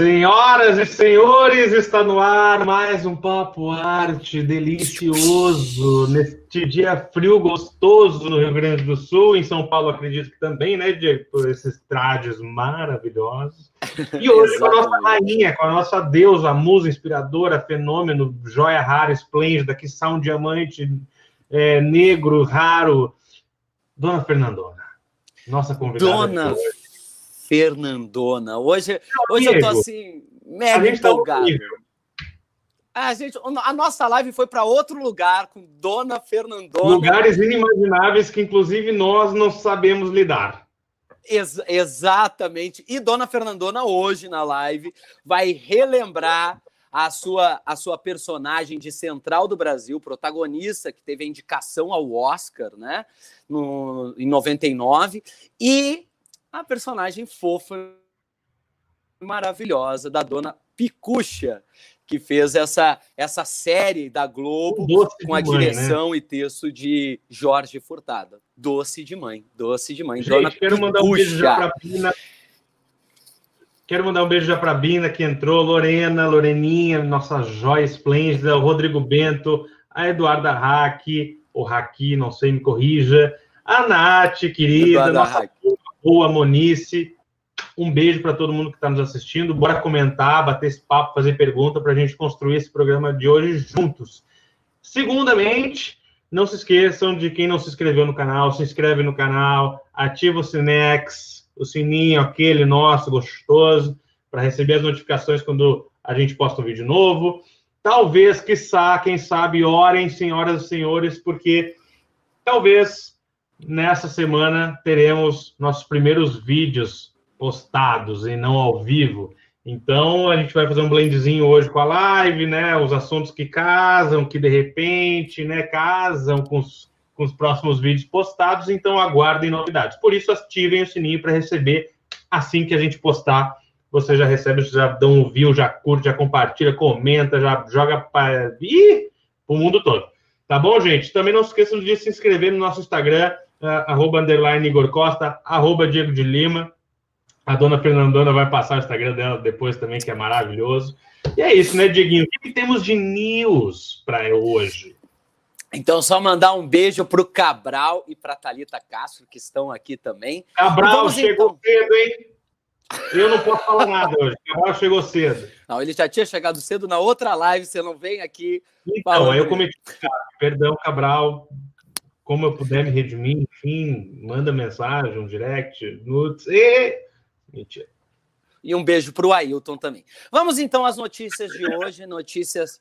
Senhoras e senhores, está no ar mais um Papo Arte delicioso neste dia frio gostoso no Rio Grande do Sul, em São Paulo acredito que também, né, Diego, por esses trajes maravilhosos. E hoje com a nossa rainha, com a nossa deusa, musa inspiradora, fenômeno, joia rara, esplêndida, que são um diamante é, negro, raro, Dona Fernandona, nossa convidada. Dona Fernandona. Hoje, hoje eu tô assim, mega tá empolgado. Tá a, gente, a nossa live foi para outro lugar com Dona Fernandona. Lugares inimagináveis que, inclusive, nós não sabemos lidar. Ex exatamente. E Dona Fernandona, hoje na live, vai relembrar a sua, a sua personagem de Central do Brasil, protagonista que teve a indicação ao Oscar, né, no, em 99, e a personagem fofa maravilhosa da dona Picucha, que fez essa, essa série da Globo com a mãe, né? direção né? e texto de Jorge Furtado. Doce de mãe, doce de mãe. Gente, dona quero Picucha. mandar um beijo já pra Bina. Quero mandar um beijo já para a Bina, que entrou, Lorena, Loreninha, nossa joia esplêndida, o Rodrigo Bento, a Eduarda Hack, o Haki, não sei, me corrija, a Nath, querida, Eduarda nossa Hack boa Monice. Um beijo para todo mundo que está nos assistindo. Bora comentar, bater esse papo, fazer pergunta para a gente construir esse programa de hoje juntos. Segundamente, não se esqueçam de quem não se inscreveu no canal, se inscreve no canal, ativa o Sinex, o sininho aquele nosso gostoso, para receber as notificações quando a gente posta um vídeo novo. Talvez, quiçá, quem sabe, orem, senhoras e senhores, porque talvez nessa semana teremos nossos primeiros vídeos postados e não ao vivo. Então a gente vai fazer um blendzinho hoje com a live, né? Os assuntos que casam, que de repente, né, casam com os, com os próximos vídeos postados. Então aguardem novidades. Por isso ativem o sininho para receber assim que a gente postar. Você já recebe, já dá um view, já curte, já compartilha, comenta, já joga para o mundo todo. Tá bom, gente? Também não esqueçam de se inscrever no nosso Instagram, arroba underline Igor Costa, arroba Diego de Lima. A dona Fernandona vai passar o Instagram dela depois também, que é maravilhoso. E é isso, né, Dieguinho? O que, que temos de news para hoje? Então, só mandar um beijo para o Cabral e para Talita Castro, que estão aqui também. Cabral chegou então... cedo, hein? Eu não posso falar nada hoje. Cabral chegou cedo. Não, ele já tinha chegado cedo na outra live, você não vem aqui. Então, eu cometi. Perdão, Cabral como eu puder me redimir, enfim, manda mensagem, um direct, e... Mentira. E um beijo para o Ailton também. Vamos então às notícias de hoje, notícias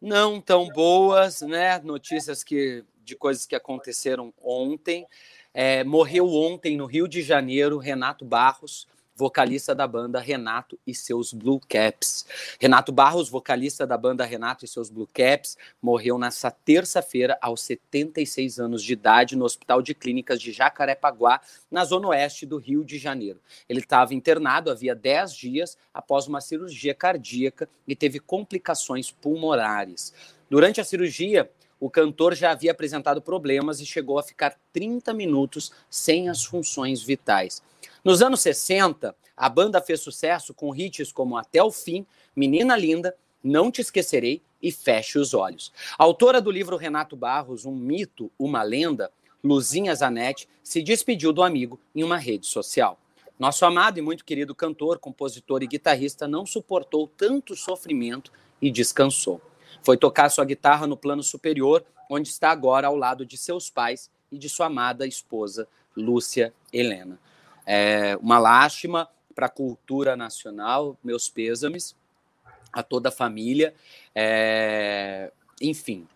não tão boas, né? Notícias que de coisas que aconteceram ontem. É, morreu ontem no Rio de Janeiro Renato Barros, vocalista da banda Renato e seus Blue Caps. Renato Barros, vocalista da banda Renato e seus Blue Caps, morreu nessa terça-feira aos 76 anos de idade no Hospital de Clínicas de Jacarepaguá, na zona oeste do Rio de Janeiro. Ele estava internado havia 10 dias após uma cirurgia cardíaca e teve complicações pulmonares. Durante a cirurgia, o cantor já havia apresentado problemas e chegou a ficar 30 minutos sem as funções vitais. Nos anos 60, a banda fez sucesso com hits como Até o Fim, Menina Linda, Não Te Esquecerei e Feche os Olhos. A autora do livro Renato Barros, Um Mito, Uma Lenda, Luzinha Zanetti, se despediu do amigo em uma rede social. Nosso amado e muito querido cantor, compositor e guitarrista não suportou tanto sofrimento e descansou. Foi tocar sua guitarra no plano superior, onde está agora ao lado de seus pais e de sua amada esposa, Lúcia Helena. É uma lástima para a cultura nacional, meus pêsames a toda a família. É... Enfim.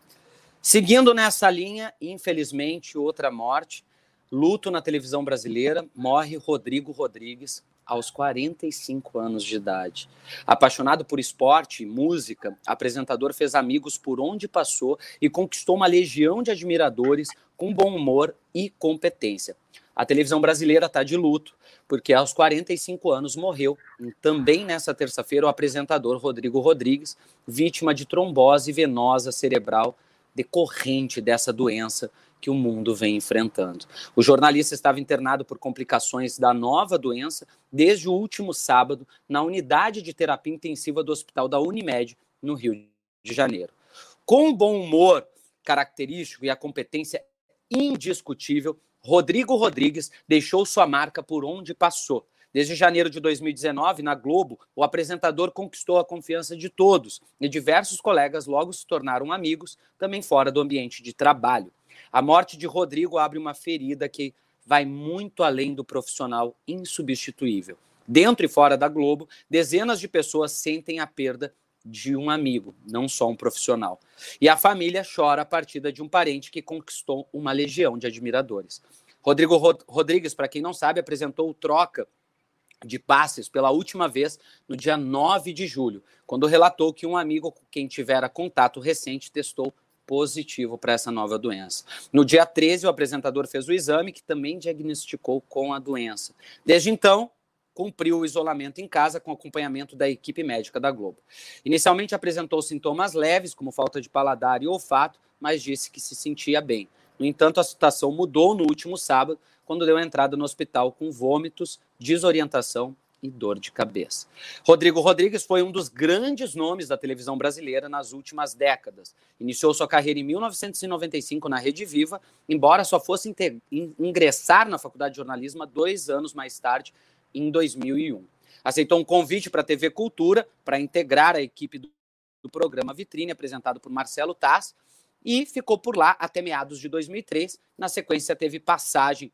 Seguindo nessa linha, infelizmente, outra morte. Luto na televisão brasileira, morre Rodrigo Rodrigues, aos 45 anos de idade. Apaixonado por esporte e música, apresentador fez amigos por onde passou e conquistou uma legião de admiradores com bom humor e competência. A televisão brasileira está de luto, porque aos 45 anos morreu, também nessa terça-feira, o apresentador Rodrigo Rodrigues, vítima de trombose venosa cerebral decorrente dessa doença que o mundo vem enfrentando. O jornalista estava internado por complicações da nova doença desde o último sábado na unidade de terapia intensiva do Hospital da Unimed, no Rio de Janeiro. Com o bom humor característico e a competência indiscutível, Rodrigo Rodrigues deixou sua marca por onde passou. Desde janeiro de 2019, na Globo, o apresentador conquistou a confiança de todos e diversos colegas logo se tornaram amigos, também fora do ambiente de trabalho. A morte de Rodrigo abre uma ferida que vai muito além do profissional insubstituível. Dentro e fora da Globo, dezenas de pessoas sentem a perda de um amigo, não só um profissional. E a família chora a partida de um parente que conquistou uma legião de admiradores. Rodrigo Rod Rodrigues, para quem não sabe, apresentou o Troca de passes pela última vez no dia 9 de julho, quando relatou que um amigo com quem tivera contato recente testou positivo para essa nova doença. No dia 13, o apresentador fez o exame que também diagnosticou com a doença. Desde então, cumpriu o isolamento em casa com acompanhamento da equipe médica da Globo. Inicialmente apresentou sintomas leves, como falta de paladar e olfato, mas disse que se sentia bem. No entanto, a situação mudou no último sábado, quando deu entrada no hospital com vômitos, desorientação e dor de cabeça. Rodrigo Rodrigues foi um dos grandes nomes da televisão brasileira nas últimas décadas. Iniciou sua carreira em 1995 na Rede Viva, embora só fosse ingressar na faculdade de jornalismo dois anos mais tarde, em 2001. Aceitou um convite para a TV Cultura para integrar a equipe do, programa Vitrine, apresentado por Marcelo Tass, e ficou por lá até meados de 2003. Na sequência, teve passagem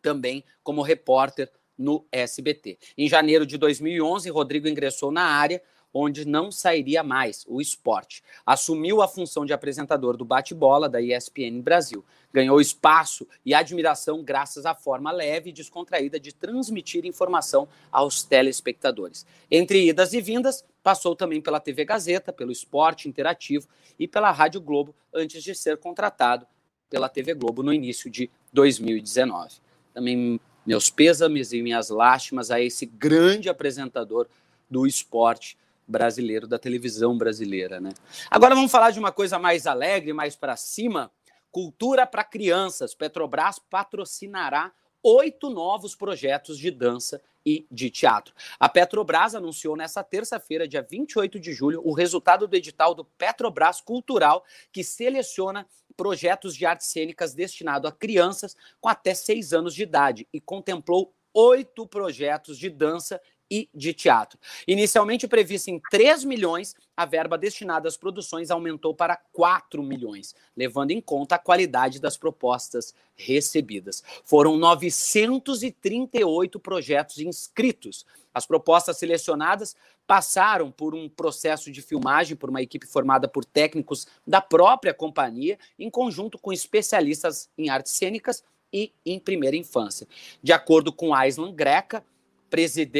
também como repórter no SBT. Em janeiro de 2011, Rodrigo ingressou na área onde não sairia mais, o esporte. Assumiu a função de apresentador do bate-bola da ESPN Brasil. Ganhou espaço e admiração graças à forma leve e descontraída de transmitir informação aos telespectadores. Entre idas e vindas, passou também pela TV Gazeta, pelo Esporte Interativo e pela Rádio Globo, antes de ser contratado pela TV Globo no início de 2019. Também meus pêsames e minhas lástimas a esse grande apresentador do esporte brasileiro, da televisão brasileira, né? Agora vamos falar de uma coisa mais alegre, mais para cima. Cultura para crianças. Petrobras patrocinará oito novos projetos de dança e de teatro. A Petrobras anunciou nessa terça-feira, dia 28 de julho, o resultado do edital do Petrobras Cultural, que seleciona projetos de artes cênicas destinados a crianças com até seis anos de idade e contemplou oito projetos de dança e de teatro. Inicialmente prevista em 3 milhões, a verba destinada às produções aumentou para 4 milhões, levando em conta a qualidade das propostas recebidas. Foram 938 projetos inscritos. As propostas selecionadas passaram por um processo de filmagem por uma equipe formada por técnicos da própria companhia, em conjunto com especialistas em artes cênicas e em primeira infância. De acordo com Aislan Greca,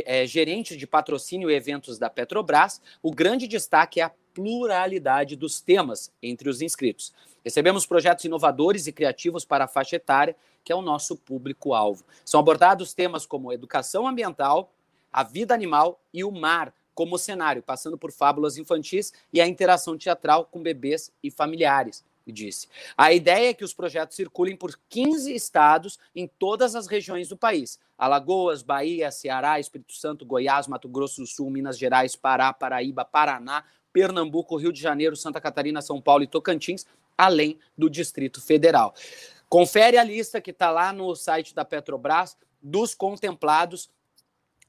é, gerente de patrocínio e eventos da Petrobras, o grande destaque é a pluralidade dos temas entre os inscritos. Recebemos projetos inovadores e criativos para a faixa etária, que é o nosso público-alvo. São abordados temas como educação ambiental, a vida animal e o mar como cenário, passando por fábulas infantis e a interação teatral com bebês e familiares disse. A ideia é que os projetos circulem por 15 estados em todas as regiões do país: Alagoas, Bahia, Ceará, Espírito Santo, Goiás, Mato Grosso do Sul, Minas Gerais, Pará, Paraíba, Paraná, Pernambuco, Rio de Janeiro, Santa Catarina, São Paulo e Tocantins, além do Distrito Federal. Confere a lista que está lá no site da Petrobras dos contemplados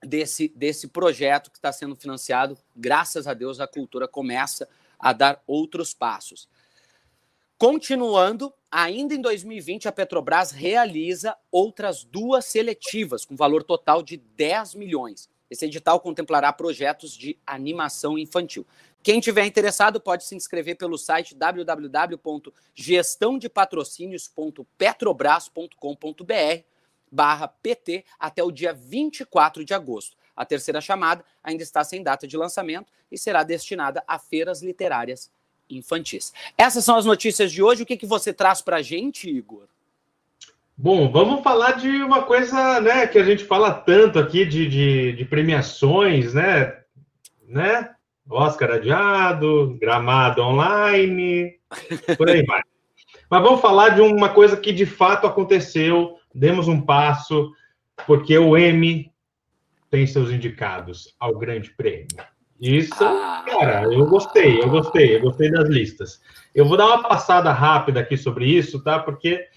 desse, desse projeto que está sendo financiado. Graças a Deus, a cultura começa a dar outros passos. Continuando, ainda em 2020, a Petrobras realiza outras duas seletivas, com valor total de 10 milhões. Esse edital contemplará projetos de animação infantil. Quem tiver interessado pode se inscrever pelo site www.gestãodepatrocínios.petrobras.com.br barra PT até o dia 24 de agosto. A terceira chamada ainda está sem data de lançamento e será destinada a feiras literárias infantis. Essas são as notícias de hoje. O que, que você traz para a gente, Igor? Bom, vamos falar de uma coisa né, que a gente fala tanto aqui de, de, de premiações, né? né? Oscar adiado, gramado online, por aí vai. Mas vamos falar de uma coisa que de fato aconteceu, demos um passo, porque o M tem seus indicados ao Grande Prêmio. Isso, ah. cara, eu gostei, eu gostei, eu gostei das listas. Eu vou dar uma passada rápida aqui sobre isso, tá? Porque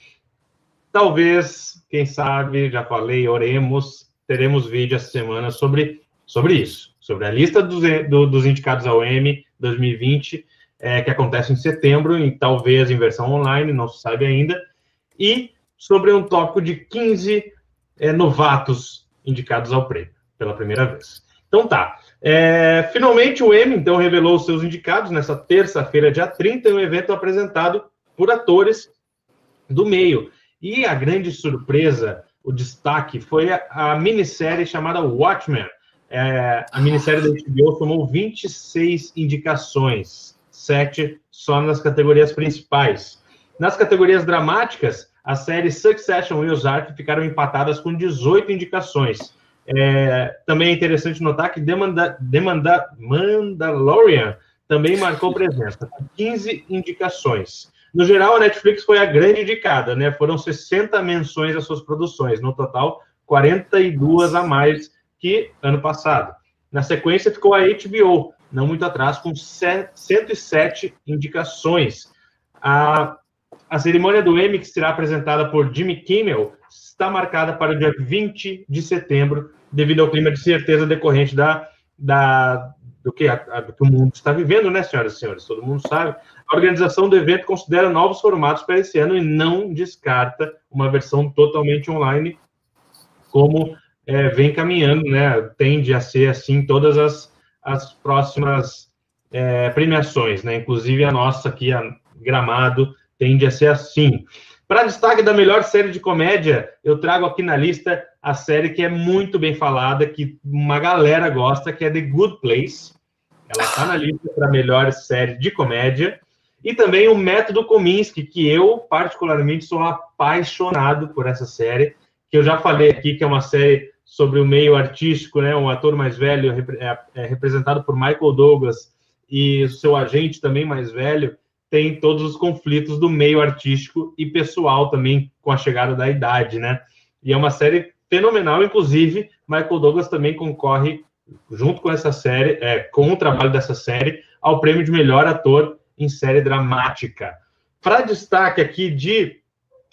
talvez, quem sabe, já falei, oremos, teremos vídeo essa semana sobre, sobre isso, sobre a lista dos, do, dos indicados ao M 2020, é, que acontece em setembro, e talvez em versão online, não se sabe ainda, e sobre um tópico de 15 é, novatos indicados ao prêmio pela primeira vez. Então tá. É, finalmente o M então revelou os seus indicados nessa terça-feira, dia 30, em um evento apresentado por atores do meio. E a grande surpresa, o destaque, foi a, a minissérie chamada Watchmen. É, a minissérie da HBO tomou 26 indicações, sete só nas categorias principais. Nas categorias dramáticas, a série Succession e Ozark ficaram empatadas com 18 indicações. É, também é interessante notar que Demanda, Demanda, Mandalorian também marcou presença, com 15 indicações. No geral, a Netflix foi a grande indicada, né? Foram 60 menções às suas produções, no total, 42 a mais que ano passado. Na sequência, ficou a HBO, não muito atrás, com 107 indicações. A, a cerimônia do Emmy, que será apresentada por Jimmy Kimmel, está marcada para o dia 20 de setembro, devido ao clima de certeza decorrente da, da, do, que, a, do que o mundo está vivendo, né, senhoras e senhores? Todo mundo sabe. A organização do evento considera novos formatos para esse ano e não descarta uma versão totalmente online, como é, vem caminhando, né? Tende a ser assim todas as, as próximas é, premiações, né? Inclusive a nossa aqui, a Gramado, tende a ser assim. Para destaque da melhor série de comédia, eu trago aqui na lista a série que é muito bem falada, que uma galera gosta, que é The Good Place. Ela está na lista para melhor série de comédia. E também o Método Kominsky, que eu, particularmente, sou apaixonado por essa série, que eu já falei aqui, que é uma série sobre o meio artístico, né? Um ator mais velho, é, é representado por Michael Douglas, e o seu agente também mais velho, tem todos os conflitos do meio artístico e pessoal também com a chegada da idade, né? E é uma série fenomenal, inclusive Michael Douglas também concorre junto com essa série, é, com o trabalho dessa série, ao prêmio de melhor ator em série dramática. Para destaque aqui de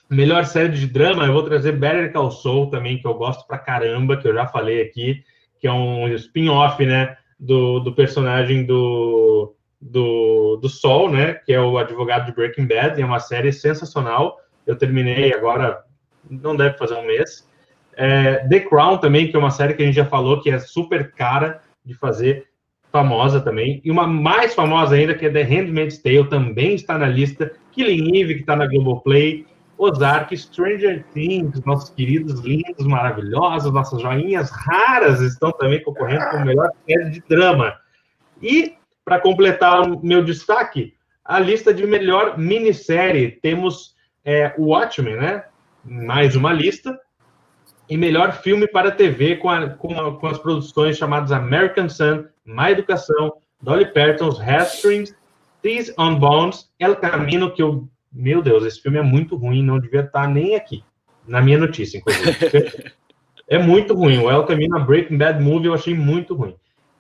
melhor série de drama, eu vou trazer Better Call Saul também, que eu gosto pra caramba, que eu já falei aqui, que é um spin-off, né, do, do personagem do do, do Sol, né? Que é o advogado de Breaking Bad, é uma série sensacional. Eu terminei agora, não deve fazer um mês. É, The Crown também, que é uma série que a gente já falou que é super cara de fazer, famosa também. E uma mais famosa ainda, que é The Handmaid's Tale, também está na lista. Killing Eve, que está na Globoplay. Ozark, Stranger Things, nossos queridos, lindos, maravilhosos, nossas joinhas raras estão também concorrendo com o melhor série de drama. E para completar o meu destaque, a lista de melhor minissérie. Temos é, o Watchmen, né? Mais uma lista. E melhor filme para TV com, a, com, a, com as produções chamadas American Sun, Má Educação, Dolly Parton's Heartstrings, These on Bones, El Camino, que eu... Meu Deus, esse filme é muito ruim, não devia estar nem aqui. Na minha notícia, inclusive. é muito ruim. O El Camino, a Breaking Bad Movie, eu achei muito ruim.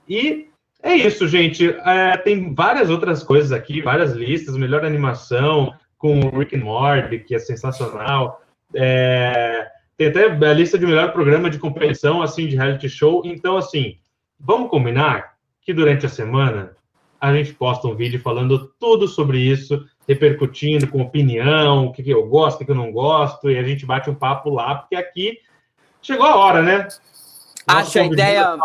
E é isso, gente. É, tem várias outras coisas aqui, várias listas, melhor animação com o Rick and Morty, que é sensacional. É, tem até a lista de melhor programa de competição, assim, de reality show. Então, assim, vamos combinar que durante a semana a gente posta um vídeo falando tudo sobre isso, repercutindo com opinião, o que, que eu gosto, o que, eu não gosto, e a gente bate um papo lá, porque aqui chegou a hora, né? Acho a ideia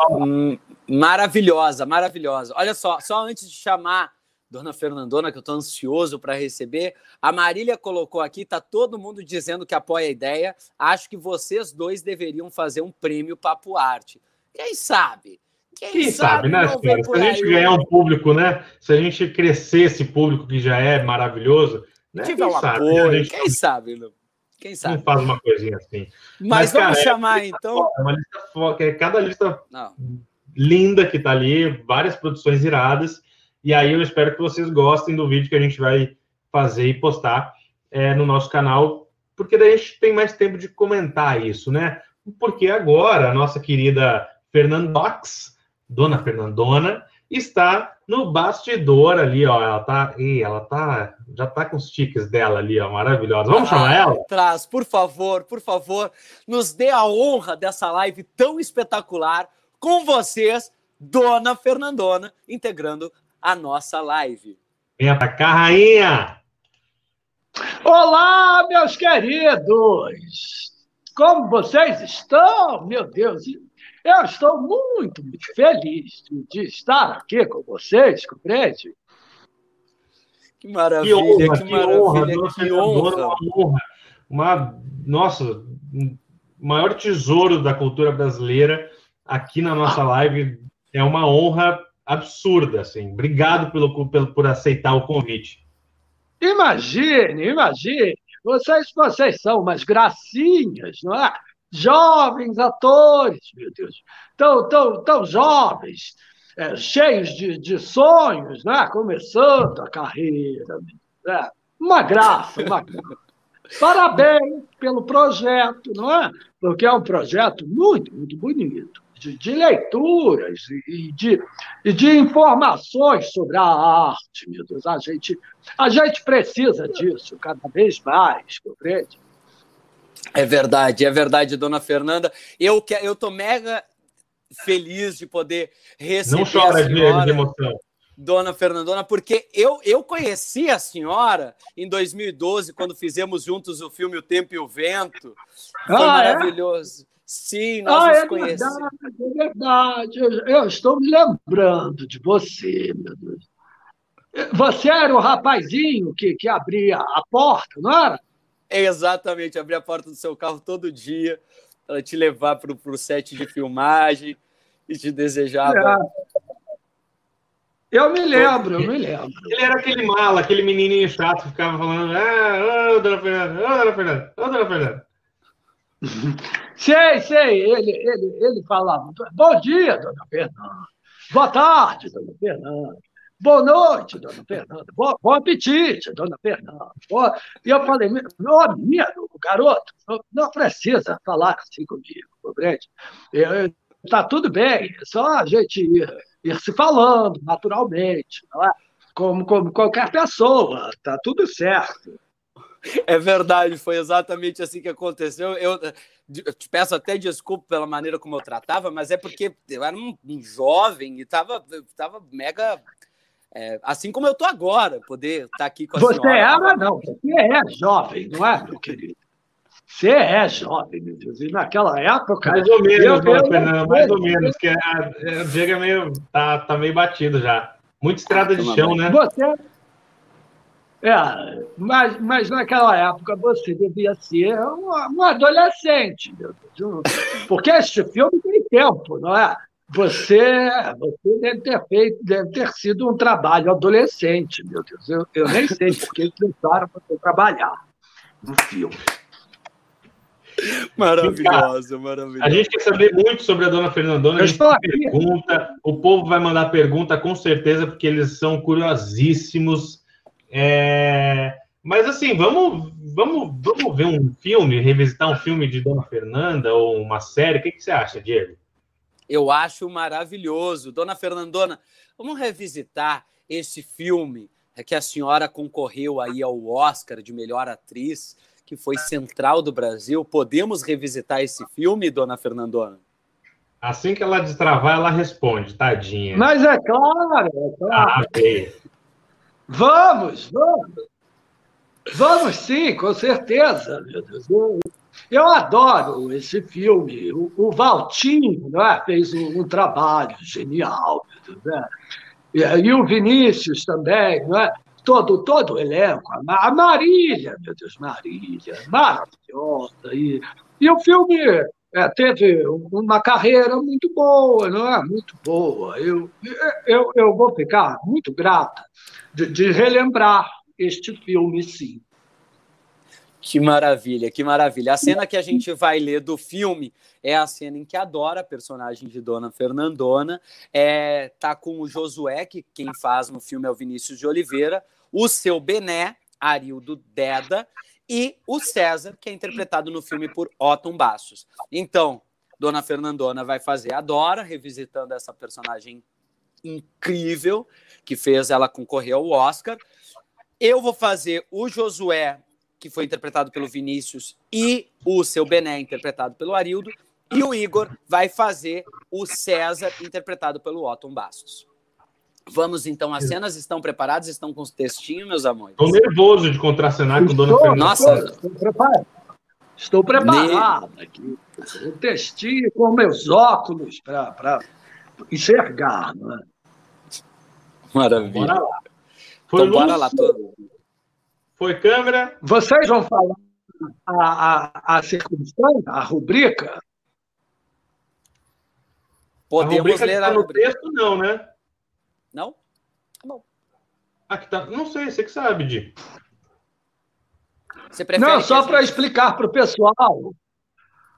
Maravilhosa, maravilhosa. Olha só, só antes de chamar Dona Fernandona, que eu estou ansioso para receber, a Marília colocou aqui, tá todo mundo dizendo que apoia a ideia. Acho que vocês dois deveriam fazer um prêmio Papo Arte. Quem sabe? Quem, Quem sabe, sabe, né, senhora? Se a gente ganhar um público, né? Se a gente crescer esse público que já é maravilhoso, né? Tiver um sabe, apoio, né? quem sabe, não? Quem sabe? Não faz uma coisinha assim. Mas, Mas vamos cara, é chamar, é então. É uma lista foda, é cada lista. Não linda que tá ali, várias produções iradas. E aí eu espero que vocês gostem do vídeo que a gente vai fazer e postar. é, no nosso canal, porque daí a gente tem mais tempo de comentar isso, né? Porque agora a nossa querida Fernandox, Dona Fernandona, está no bastidor ali, ó. Ela tá. Ih, ela tá. Já tá com os tiques dela ali, ó, maravilhosa. Vamos ah, chamar ela? Traz, por favor, por favor, nos dê a honra dessa live tão espetacular com vocês, Dona Fernandona, integrando a nossa live. Venha pra cá, rainha! Olá, meus queridos! Como vocês estão? Meu Deus, eu estou muito, muito feliz de, estar aqui com vocês, compreende? Que maravilha, que, honra, que maravilha, honra, que honra. Uma, honra. uma nossa, maior tesouro da cultura brasileira aqui na nossa live. É uma honra absurda, assim. Obrigado pelo, pelo, por aceitar o convite. Imagine, imagine. Vocês, vocês são umas gracinhas, não é? jovens atores, meu Deus, tão, tão, tão jovens, é, cheios de, de sonhos, né? começando a carreira. Né? Uma graça, uma graça. Parabéns pelo projeto, não é? Porque é um projeto muito, muito bonito, de, de leituras e de, e de informações sobre a arte, meu Deus. A gente, a gente precisa disso cada vez mais, compreende? É verdade, é verdade, dona Fernanda. Eu que eu tô mega feliz de poder receber Não chora a senhora, de emoção. Dona Fernandona, porque eu, eu conheci a senhora em 2012, quando fizemos juntos o filme O Tempo e o Vento. Foi ah, é? maravilhoso. É? Sim, nós ah, nos é conhecemos. Verdade, é verdade. Eu, eu, estou me lembrando de você, meu Deus. Você era o rapazinho que, que abria a porta, não era? É exatamente, abrir a porta do seu carro todo dia para te levar para o set de filmagem e te desejava. É. Eu me lembro, eu me lembro. Ele era aquele mala, aquele menininho chato que ficava falando: Ah, ô, dona Fernanda, ô, dona Fernanda, ô, dona Fernanda. Sei, sei, ele, ele, ele falava: Bom dia, dona Fernanda. Boa tarde, dona Fernanda. Boa noite, dona Fernanda. Bom, bom apetite, dona Fernanda. Boa... E eu falei, meu amigo, garoto, não precisa falar assim comigo, compreende? Está tudo bem, é só a gente ir, ir se falando naturalmente, não é? como, como qualquer pessoa, está tudo certo. É verdade, foi exatamente assim que aconteceu. Eu, eu, te peço até desculpa pela maneira como eu tratava, mas é porque eu era um, um jovem e estava tava mega é, assim como eu estou agora, poder estar tá aqui com a você senhora. Você era, não, você é jovem, não é, meu querido? Você é jovem, meu Deus. E naquela época. Mais ou menos, eu, eu, Fernando, mais ou menos, que a, o Diego é meio, tá, tá meio batido já. Muita estrada de chão, né? Você. É, mas, mas naquela época você devia ser um, um adolescente, meu Deus. Porque este filme tem tempo, não é? Você, você deve ter feito, deve ter sido um trabalho adolescente, meu Deus. Eu, eu nem sei porque eles deixaram você trabalhar no filme. Maravilhosa, maravilhosa. A gente quer saber muito sobre a dona Fernandona. A gente pergunta, o povo vai mandar pergunta com certeza, porque eles são curiosíssimos. É... Mas assim, vamos, vamos, vamos ver um filme, revisitar um filme de Dona Fernanda ou uma série. O que, que você acha, Diego? Eu acho maravilhoso. Dona Fernandona, vamos revisitar esse filme que a senhora concorreu aí ao Oscar de melhor atriz, que foi Central do Brasil. Podemos revisitar esse filme, Dona Fernandona? Assim que ela destravar, ela responde, tadinha. Mas é claro, é claro. Ah, okay. Vamos, vamos. Vamos sim, com certeza, meu Deus. Eu adoro esse filme. O, o Valtinho né, fez um, um trabalho genial. Né? E, e, o Vinícius também, né? todo, todo o elenco. A Marília, meu Deus, Marília, maravilhosa. E, e o filme é, teve uma carreira muito boa, não é? Muito boa. Eu, eu, eu vou ficar muito grata de, de relembrar este filme, sim. Que maravilha, que maravilha. A cena que a gente vai ler do filme é a cena em que a Dora, a personagem de Dona Fernandona, é, tá com o Josué, que quem faz no filme é o Vinícius de Oliveira, o seu Bené, Arildo Deda, e o César, que é interpretado no filme por Otton Bastos. Então, Dona Fernandona vai fazer a Dora, revisitando essa personagem incrível que fez ela concorrer ao Oscar. Eu vou fazer o Josué, que foi interpretado pelo Vinícius, e o seu Bené, interpretado pelo Arildo. E o Igor vai fazer o César, interpretado pelo Otton Bastos. Vamos então, as cenas estão preparadas? Estão com os textinhos, meus amores? Estou nervoso de contracenar com Dona Fernanda. Nossa! Estou preparado. Estou preparado aqui. O textinho com meus óculos para enxergar, não é? Maravilha. Bora lá. Foi então, bora lá. Tô... Foi câmera. Vocês vão falar a, a, a circunstância, a rubrica? Podemos a rubrica ler a tá rubrica. texto, não, né? Não? Tá bom. Aqui tá. Não sei, você que sabe, Di. Você prefere Não, só para explicar para o pessoal.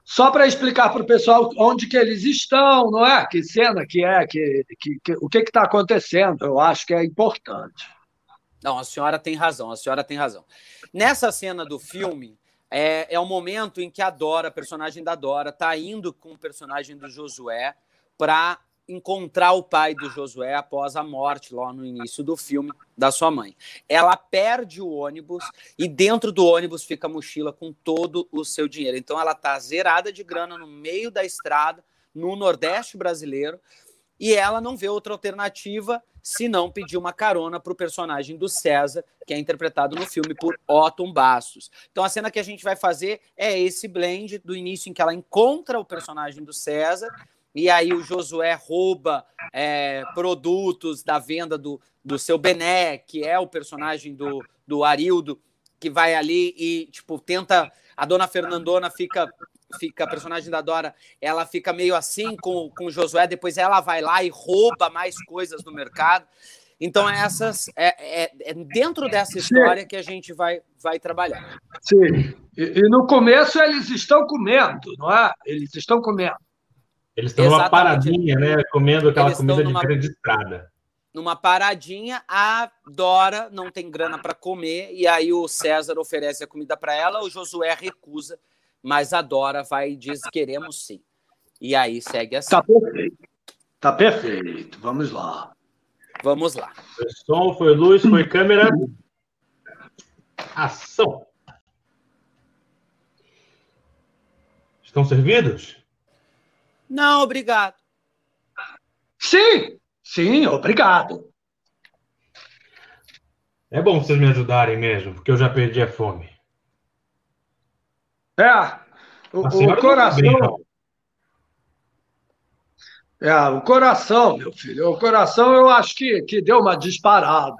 Só para explicar para o pessoal onde que eles estão, não é? Que cena que é, que, que, que o que está acontecendo. Eu acho que é importante. Não, a senhora tem razão, a senhora tem razão. Nessa cena do filme, é, é o momento em que a Dora, a personagem da Dora, está indo com o personagem do Josué para encontrar o pai do Josué após a morte, lá no início do filme, da sua mãe. Ela perde o ônibus e dentro do ônibus fica a mochila com todo o seu dinheiro. Então ela está zerada de grana no meio da estrada, no Nordeste brasileiro, e ela não vê outra alternativa se não pedir uma carona para o personagem do César, que é interpretado no filme por Otton Bastos. Então a cena que a gente vai fazer é esse blend do início em que ela encontra o personagem do César e aí o Josué rouba é, produtos da venda do, do seu Bené, que é o personagem do, do Arildo, que vai ali e, tipo, tenta. A dona Fernandona fica. Fica a personagem da Dora, ela fica meio assim com, com o Josué, depois ela vai lá e rouba mais coisas no mercado. Então, essas é, é, é dentro dessa história Sim. que a gente vai, vai trabalhar. Sim. E, e, no começo eles estão comendo, não é? Eles estão comendo. Eles estão numa paradinha, né? Comendo aquela Eles comida numa, de grande estrada. Numa paradinha, a Dora não tem grana para comer, e aí o César oferece a comida para ela, o Josué recusa, mas a Dora vai e diz: queremos sim. E aí segue assim. Tá perfeito. Tá perfeito. Vamos lá. Vamos lá. Foi som, foi luz, foi câmera. Ação. Estão servidos? Não, obrigado. Sim, sim, obrigado. É bom vocês me ajudarem mesmo, porque eu já perdi a fome. É, o, o tá coração. é, o coração, meu filho. O coração eu acho que, que deu uma disparada.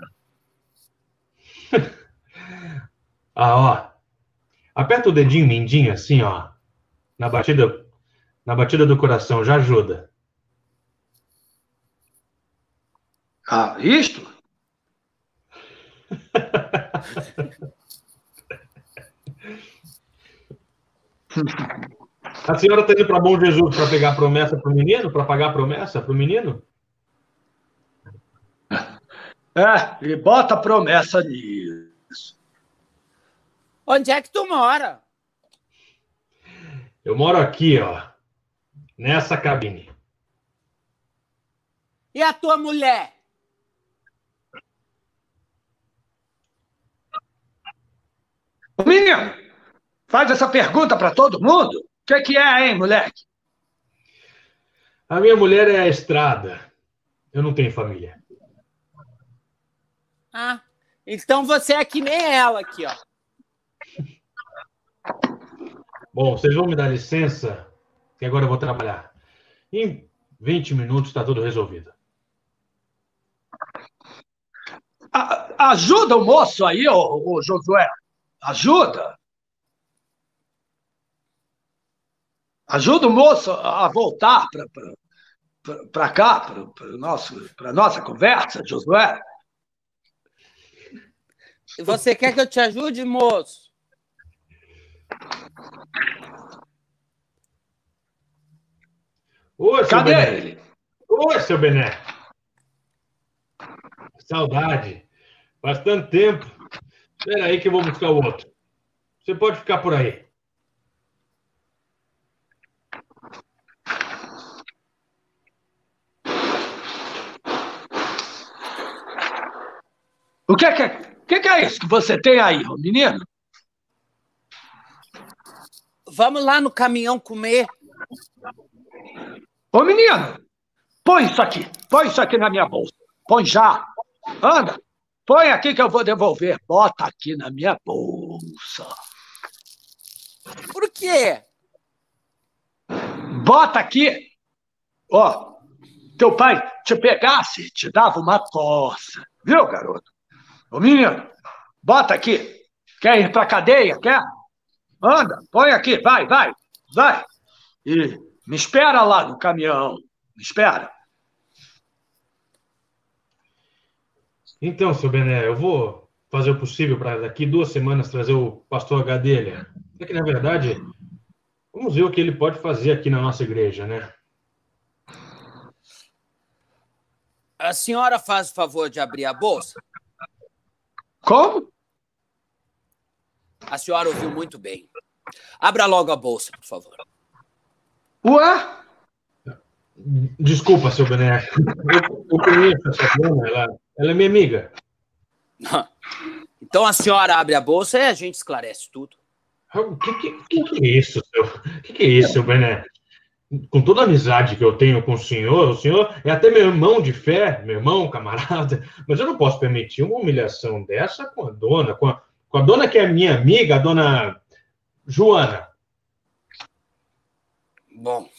ah, ó. Aperta o dedinho mindinho assim, ó. Na batida na batida do coração, já ajuda. Ah, isto? A senhora está indo para Bom Jesus para pegar a promessa para o menino? Para pagar a promessa para o menino? É, e bota a promessa nisso. Onde é que tu mora? Eu moro aqui, ó nessa cabine. E a tua mulher? Menino, faz essa pergunta para todo mundo. O que, é que é, hein, moleque? A minha mulher é a estrada. Eu não tenho família. Ah, então você é que nem ela aqui, ó. Bom, vocês vão me dar licença que agora eu vou trabalhar. Em 20 minutos está tudo resolvido. A, ajuda o moço aí, ô, ô Josué. Ajuda. Ajuda o moço a voltar para cá, para a nossa conversa, Josué. Você quer que eu te ajude, moço? Ô, Cadê Bené? ele? Ô, seu Bené. Saudade. Faz tanto tempo. Espera aí que eu vou buscar o outro. Você pode ficar por aí. O que é, que, é, que, que é isso que você tem aí, menino? Vamos lá no caminhão comer. Ô, menino, põe isso aqui. Põe isso aqui na minha bolsa. Põe já. Anda. Põe aqui que eu vou devolver. Bota aqui na minha bolsa. Por quê? Bota aqui. Ó, teu pai te pegasse, te dava uma coça. Viu, garoto? Ô, menino, bota aqui. Quer ir pra cadeia? Quer? Anda, põe aqui, vai, vai, vai. E me espera lá no caminhão. Me espera. Então, seu Bené, eu vou fazer o possível para daqui duas semanas trazer o pastor Gadelha. É que, na verdade, vamos ver o que ele pode fazer aqui na nossa igreja, né? A senhora faz o favor de abrir a bolsa? Como? A senhora ouviu muito bem. Abra logo a bolsa, por favor. Ué? Desculpa, seu Bené. Eu, eu conheço essa dona, ela, ela é minha amiga. Então a senhora abre a bolsa e a gente esclarece tudo. O que, que, que, que é isso, seu? O que, que é isso, seu Bené? Com toda a amizade que eu tenho com o senhor, o senhor é até meu irmão de fé, meu irmão, camarada, mas eu não posso permitir uma humilhação dessa com a dona, com a, com a dona que é minha amiga, a dona Joana. Bom,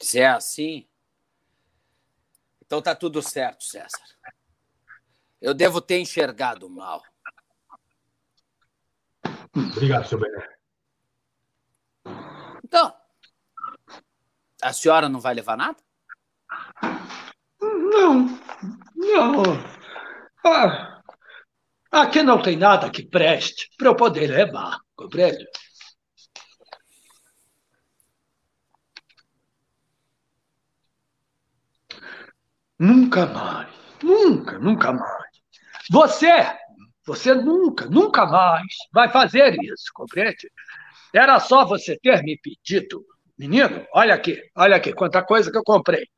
se é assim, então tá tudo certo, César. Eu devo ter enxergado mal. Obrigado, seu Bené. Então, a senhora não vai levar nada? Não, não. Ah, aqui não tem nada que preste para eu poder levar, compreende? Nunca mais. Nunca, nunca mais. Você, você nunca, nunca mais vai fazer isso, compreende? Era só você ter me pedido, menino, olha aqui, olha aqui, quanta coisa que eu comprei.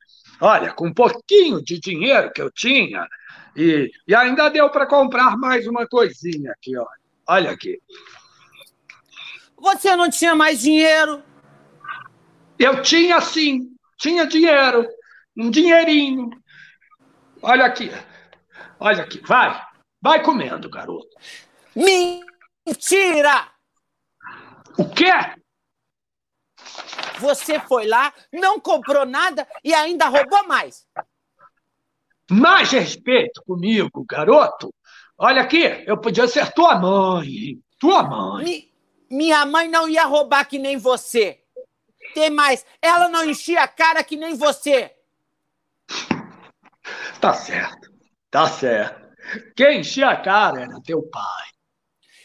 Olha, com um pouquinho de dinheiro que eu tinha, e, e ainda deu para comprar mais uma coisinha aqui, olha. Olha aqui. Você não tinha mais dinheiro? Eu tinha sim, tinha dinheiro, um dinheirinho. Olha aqui. Olha aqui. Vai. Vai comendo, garoto. Mentira! O quê? Você foi lá, não comprou nada e ainda roubou mais. Mais respeito comigo, garoto. Olha aqui, eu podia ser tua mãe. Tua mãe. Mi, minha mãe não ia roubar que nem você. Tem mais, ela não enchia a cara que nem você. Tá certo, tá certo. Quem enchia a cara era teu pai.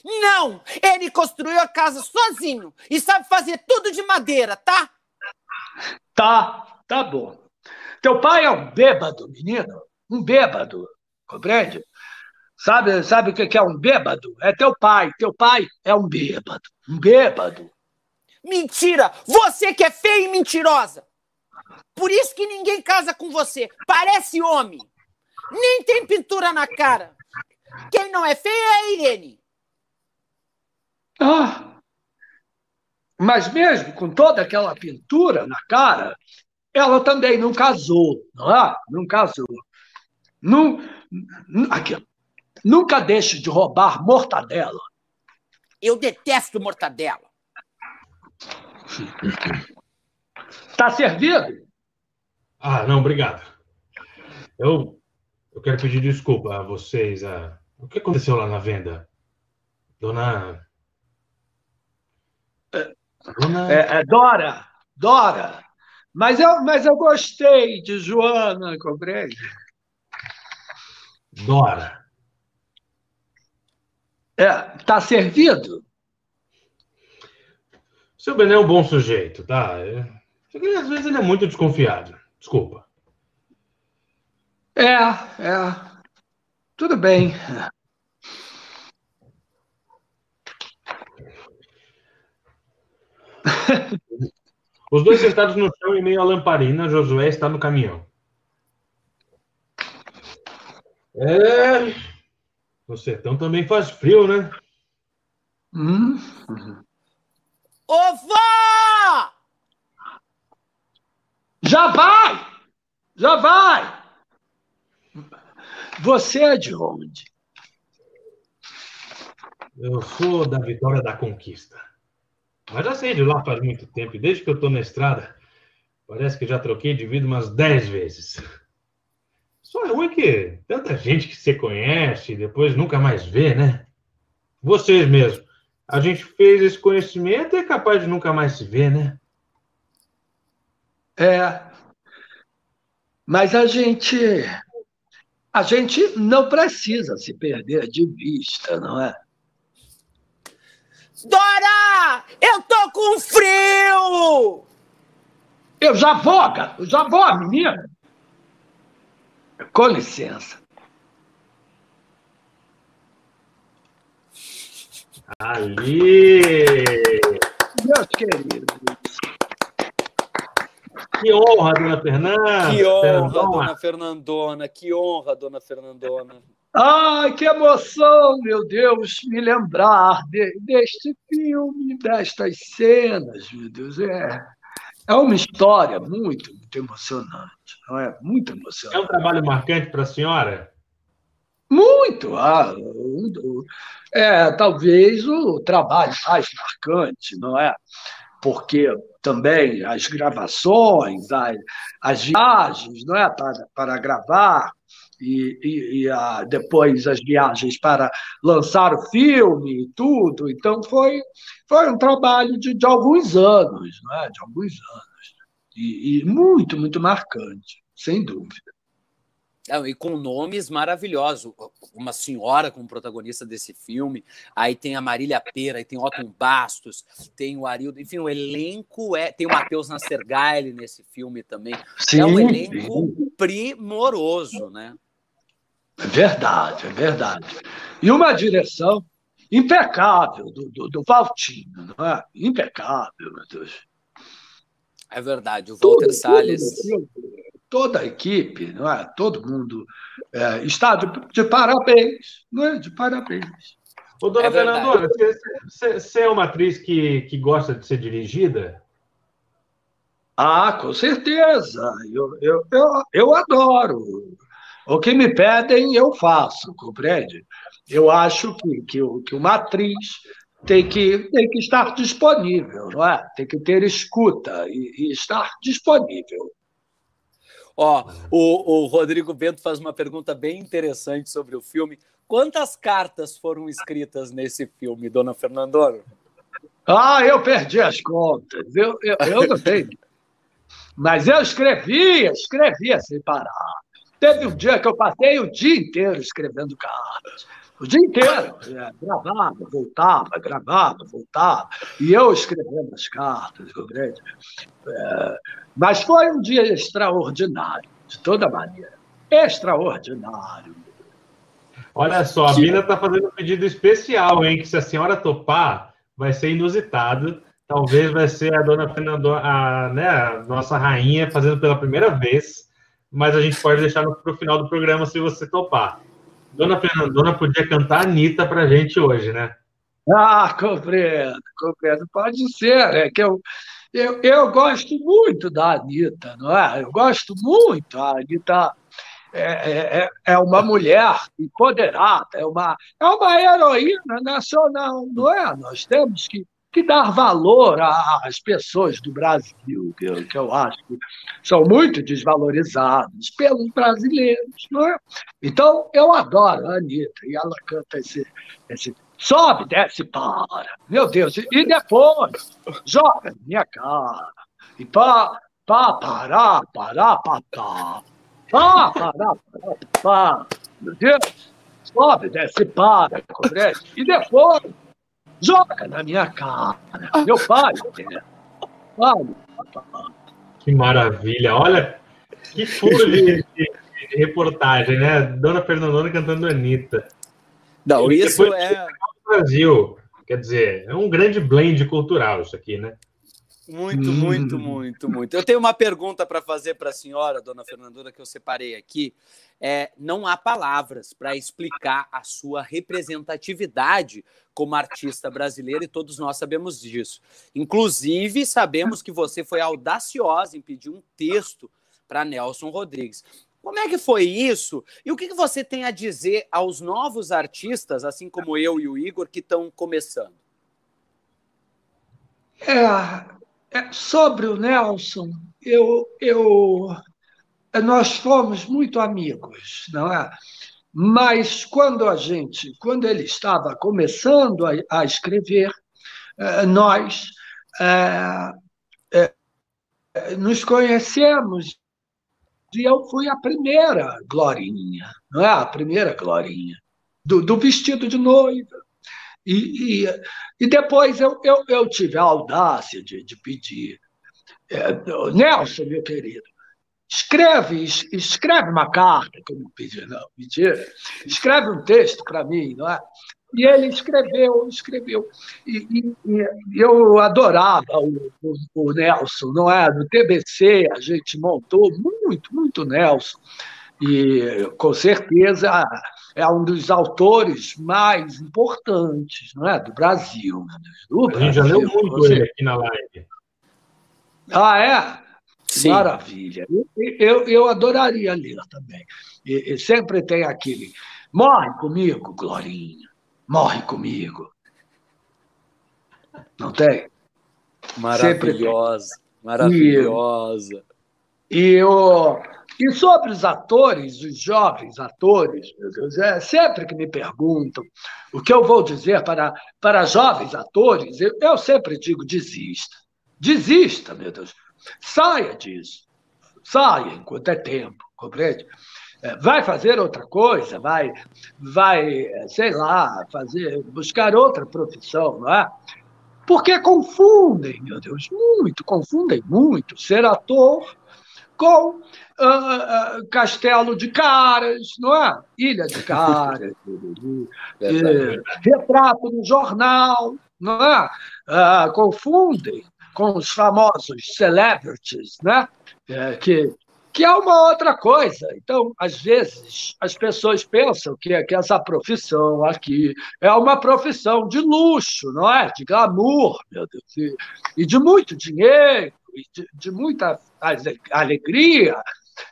Não! Ele construiu a casa sozinho e sabe fazer tudo de madeira, tá? Tá, tá bom. Teu pai é um bêbado, menino. Um bêbado, compreende? Sabe, sabe o que é um bêbado? É teu pai. Teu pai é um bêbado. Um bêbado. Mentira! Você que é feia e mentirosa! Por isso que ninguém casa com você. Parece homem. Nem tem pintura na cara. Quem não é feia é a Irene. Ah, mas mesmo com toda aquela pintura na cara, ela também não casou, não é? Não casou. Não, aqui, nunca deixe de roubar mortadela. Eu detesto mortadela. Tá servido? Ah, não, obrigado. Eu, eu quero pedir desculpa a vocês. A... O que aconteceu lá na venda? Dona. Dona... É, é Dora! Dora! Mas eu, mas eu gostei de Joana, compreende? Dora. É, tá servido? Seu Bené é um bom sujeito, tá? É... Às vezes ele é muito desconfiado. Desculpa. É, é. Tudo bem. Os dois sentados no chão e meio a lamparina, Josué está no caminhão. É. No sertão também faz frio, né? Hum. Ô! Já vai! Já vai! Você é de onde? Eu sou da Vitória da Conquista. Mas já saí de lá faz muito tempo. E desde que eu estou na estrada, parece que já troquei de vida umas dez vezes. Só é ruim que tanta gente que você conhece e depois nunca mais vê, né? Vocês mesmo. A gente fez esse conhecimento e é capaz de nunca mais se ver, né? É. Mas a gente. A gente não precisa se perder de vista, não é? Dora! Eu tô com frio! Eu já vou. Eu já vou, menina. Com licença. Ali! Meus queridos. Que honra, dona Fernanda! Que honra, Fernandona. dona Fernandona! Que honra, dona Fernandona! Ai, que emoção, meu Deus, me lembrar de, deste filme, destas cenas, meu Deus. É, é uma história muito, muito emocionante, não é? Muito emocionante. É um trabalho marcante para a senhora? Muito. Ah, é, talvez o trabalho mais marcante, não é? Porque também as gravações, as, as viagens, não é? Para, para gravar, e, e, e a, depois as viagens para lançar o filme e tudo. Então foi, foi um trabalho de, de alguns anos, não é? de alguns anos. E, e muito, muito marcante, sem dúvida. E com nomes maravilhosos. Uma senhora como protagonista desse filme. Aí tem a Marília Pera, aí tem Otton Bastos, tem o Arildo. Enfim, o elenco é. Tem o Matheus Nastergaile nesse filme também. Sim, é um elenco sim. primoroso, né? É verdade, é verdade. E uma direção impecável do, do, do Valtinho, não é? Impecável, meu Deus. É verdade, o Walter Salles. Toda a equipe, não é? Todo mundo é, está de, de, parabéns, não é? De parabéns. Ô, dona é Fernandona, você é uma atriz que, que gosta de ser dirigida? Ah, com certeza. Eu, eu, eu, eu adoro. O que me pedem, eu faço, compreende? Eu acho que, que, que uma atriz tem que, tem que estar disponível, não é? Tem que ter escuta e, e estar disponível. Ó, o, o Rodrigo Bento faz uma pergunta bem interessante sobre o filme. Quantas cartas foram escritas nesse filme, dona Fernandona? Ah, eu perdi as contas. Eu, eu, eu não tenho. Mas eu escrevia, escrevia sem parar. Teve um dia que eu passei o dia inteiro escrevendo cartas. O dia inteiro. É, gravava, voltava, gravava, voltava. E eu escrevendo as cartas, compreende? É, mas foi um dia extraordinário, de toda maneira. Extraordinário. Olha só, a Bina está fazendo um pedido especial, hein? Que se a senhora topar, vai ser inusitado. Talvez vai ser a dona Fernando, a, né, a nossa rainha, fazendo pela primeira vez mas a gente pode deixar para o final do programa se você topar. Dona Fernandona podia cantar Anitta para a gente hoje, né? Ah, compreendo, compreendo. Pode ser, é que eu, eu, eu gosto muito da Anitta, não é? Eu gosto muito. A Anitta é, é, é, é uma mulher empoderada, é uma, é uma heroína nacional, não é? Nós temos que que dar valor às pessoas do Brasil, que eu, que eu acho que são muito desvalorizadas pelos brasileiros. Não é? Então, eu adoro a Anitta, e ela canta esse, esse sobe, desce, para. Meu Deus, e depois joga minha cara. E pá, pá, pará, pará, pá, pá. Pará, pará, pá. Meu Deus, sobe, desce, para? E depois Joga na minha cara. Meu pai. Pai. Que maravilha. Olha, que furo de, de, de, reportagem, né? Dona Fernandona cantando Anitta. Não, e isso é. Brasil. Quer dizer, é um grande blend cultural isso aqui, né? Muito, muito, muito, muito. Eu tenho uma pergunta para fazer para a senhora, dona Fernandona, que eu separei aqui. É, não há palavras para explicar a sua representatividade como artista brasileira e todos nós sabemos disso. Inclusive, sabemos que você foi audaciosa em pedir um texto para Nelson Rodrigues. Como é que foi isso? E o que você tem a dizer aos novos artistas, assim como eu e o Igor, que estão começando? É, é, sobre o Nelson, eu, eu, nós fomos muito amigos, não é? Mas quando a gente, quando ele estava começando a, a escrever, é, nós é, é, nos conhecemos e eu fui a primeira Glorinha, não é? A primeira Glorinha, do, do vestido de noiva. E, e, e depois eu, eu, eu, tive a audácia de, de pedir, é, Nelson, meu querido, escreve, escreve uma carta, que eu não pedi, não, mentira, escreve um texto para mim, não é? E ele escreveu, escreveu. E, e, e eu adorava o, o, o, Nelson, não é? No TBC a gente montou muito, muito Nelson. E com certeza é um dos autores mais importantes não é? do Brasil. Do a gente já leu muito Você... ele aqui na live. Ah, é? Sim. Maravilha. Eu, eu, eu adoraria ler também. E, e sempre tem aquele. Morre comigo, Glorinha. Morre comigo. Não tem? Maravilhosa. Maravilhosa. E, e eu e sobre os atores, os jovens atores, meu Deus, é, sempre que me perguntam o que eu vou dizer para, para jovens atores, eu, eu sempre digo: desista. Desista, meu Deus. Saia disso. Saia enquanto é tempo, compreende? É, vai fazer outra coisa, vai, vai, sei lá, fazer, buscar outra profissão, não é? Porque confundem, meu Deus, muito, confundem muito ser ator com uh, uh, Castelo de Caras, não é? Ilha de Caras, retrato no jornal, não é? Uh, confundem com os famosos celebrities, né? É, que, que é uma outra coisa. Então, às vezes, as pessoas pensam que, que essa profissão aqui é uma profissão de luxo, não é? De glamour, meu Deus, e, e de muito dinheiro, e de, de muita alegria.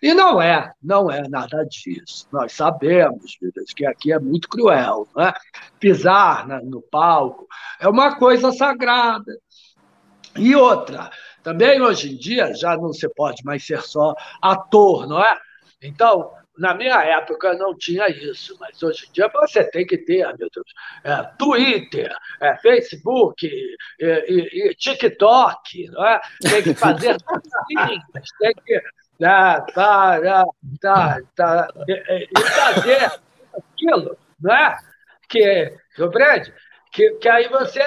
E não é, não é nada disso. Nós sabemos, Deus, que aqui é muito cruel, não é? Pisar na, no palco é uma coisa sagrada. E outra, também hoje em dia já não se pode mais ser só ator, não é? Então, na minha época não tinha isso, mas hoje em dia você tem que ter, meu Deus, é, Twitter, é, Facebook, é, TikTok, não é? Tem que fazer tem que tá, tá, tá, tá, e, e fazer aquilo, não é? Que, compreende? Que, que aí você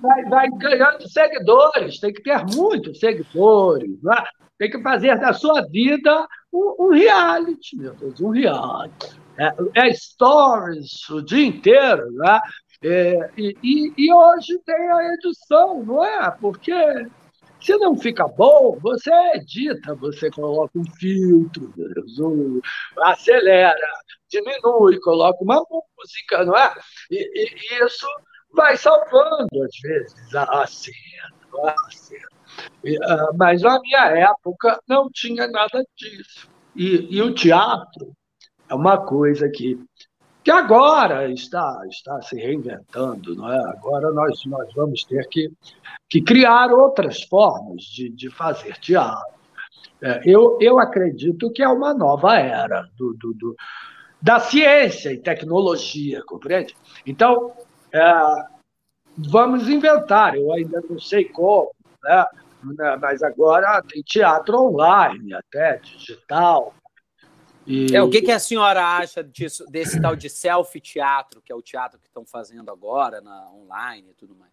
vai, vai ganhando seguidores, tem que ter muitos seguidores, é? tem que fazer da sua vida um, um reality, meu Deus, um reality. É, é stories o dia inteiro, né? É, e, e, hoje tem a edição, não é? Porque se não fica bom, você edita, você coloca um filtro, acelera, diminui, coloca uma música, não é? E, e isso vai salvando, às vezes, a cena. A cena. Ah, mas na minha época não tinha nada disso. E, e o teatro é uma coisa que, que agora está, está se reinventando, não é? Agora nós, nós vamos ter que, que criar outras formas de, de fazer teatro. É, eu, eu acredito que é uma nova era do, do, do da ciência e tecnologia, compreende? Então, é, vamos inventar, eu ainda não sei como, né? mas agora tem teatro online, até digital. E... É, o que, que a senhora acha disso, desse tal de self-teatro, que é o teatro que estão fazendo agora, na, online e tudo mais?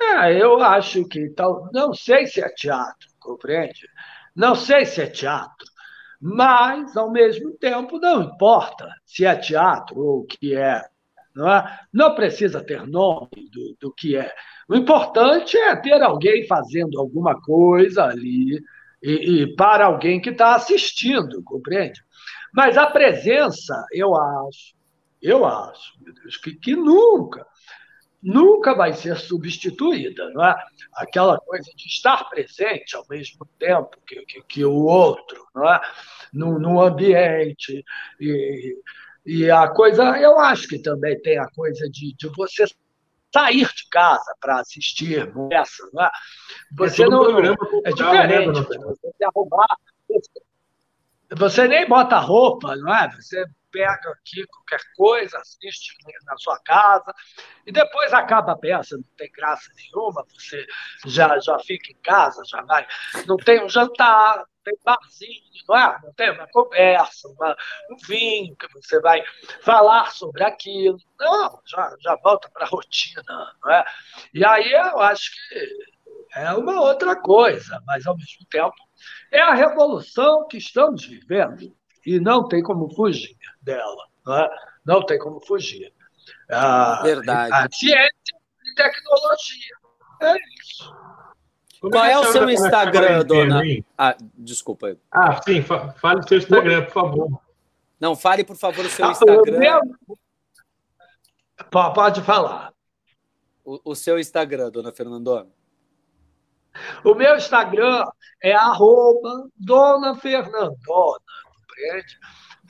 É, eu acho que tal. Não sei se é teatro, compreende? Não sei se é teatro, mas, ao mesmo tempo, não importa se é teatro ou que é Não, é? não precisa ter nome do, do que é. O importante é ter alguém fazendo alguma coisa ali e, e para alguém que está assistindo, compreende? Mas a presença, eu acho, eu acho, meu Deus, que, que nunca, nunca vai ser substituída, não é? Aquela coisa de estar presente ao mesmo tempo que, que, que o outro, não é? No, no ambiente. E, e a coisa, eu acho que também tem a coisa de, de você sair de casa para assistir essa, não é? Você é não. É diferente. Né, você arrumar. Você nem bota roupa, não é? Você pega aqui qualquer coisa, assiste na sua casa, e depois acaba a peça, não tem graça nenhuma, você já, já fica em casa, já vai. Não tem um jantar, tem barzinho, não é? Não tem uma conversa, uma, um vinho que você vai falar sobre aquilo. Não, já, já volta para a rotina, não é? E aí eu acho que é uma outra coisa, mas ao mesmo tempo é a revolução que estamos vivendo e não tem como fugir dela, não, é? não tem como fugir. A, Verdade. A ciência e tecnologia. É isso. Qual é, o seu Instagram, dona? Ah, desculpa. Ah, sim, fale o seu Instagram, por favor. Não, fale, por favor, o seu ah, Instagram. Meu... Pode falar. O, o, seu Instagram, dona Fernandona. O meu Instagram é arroba dona Fernandona, compreende?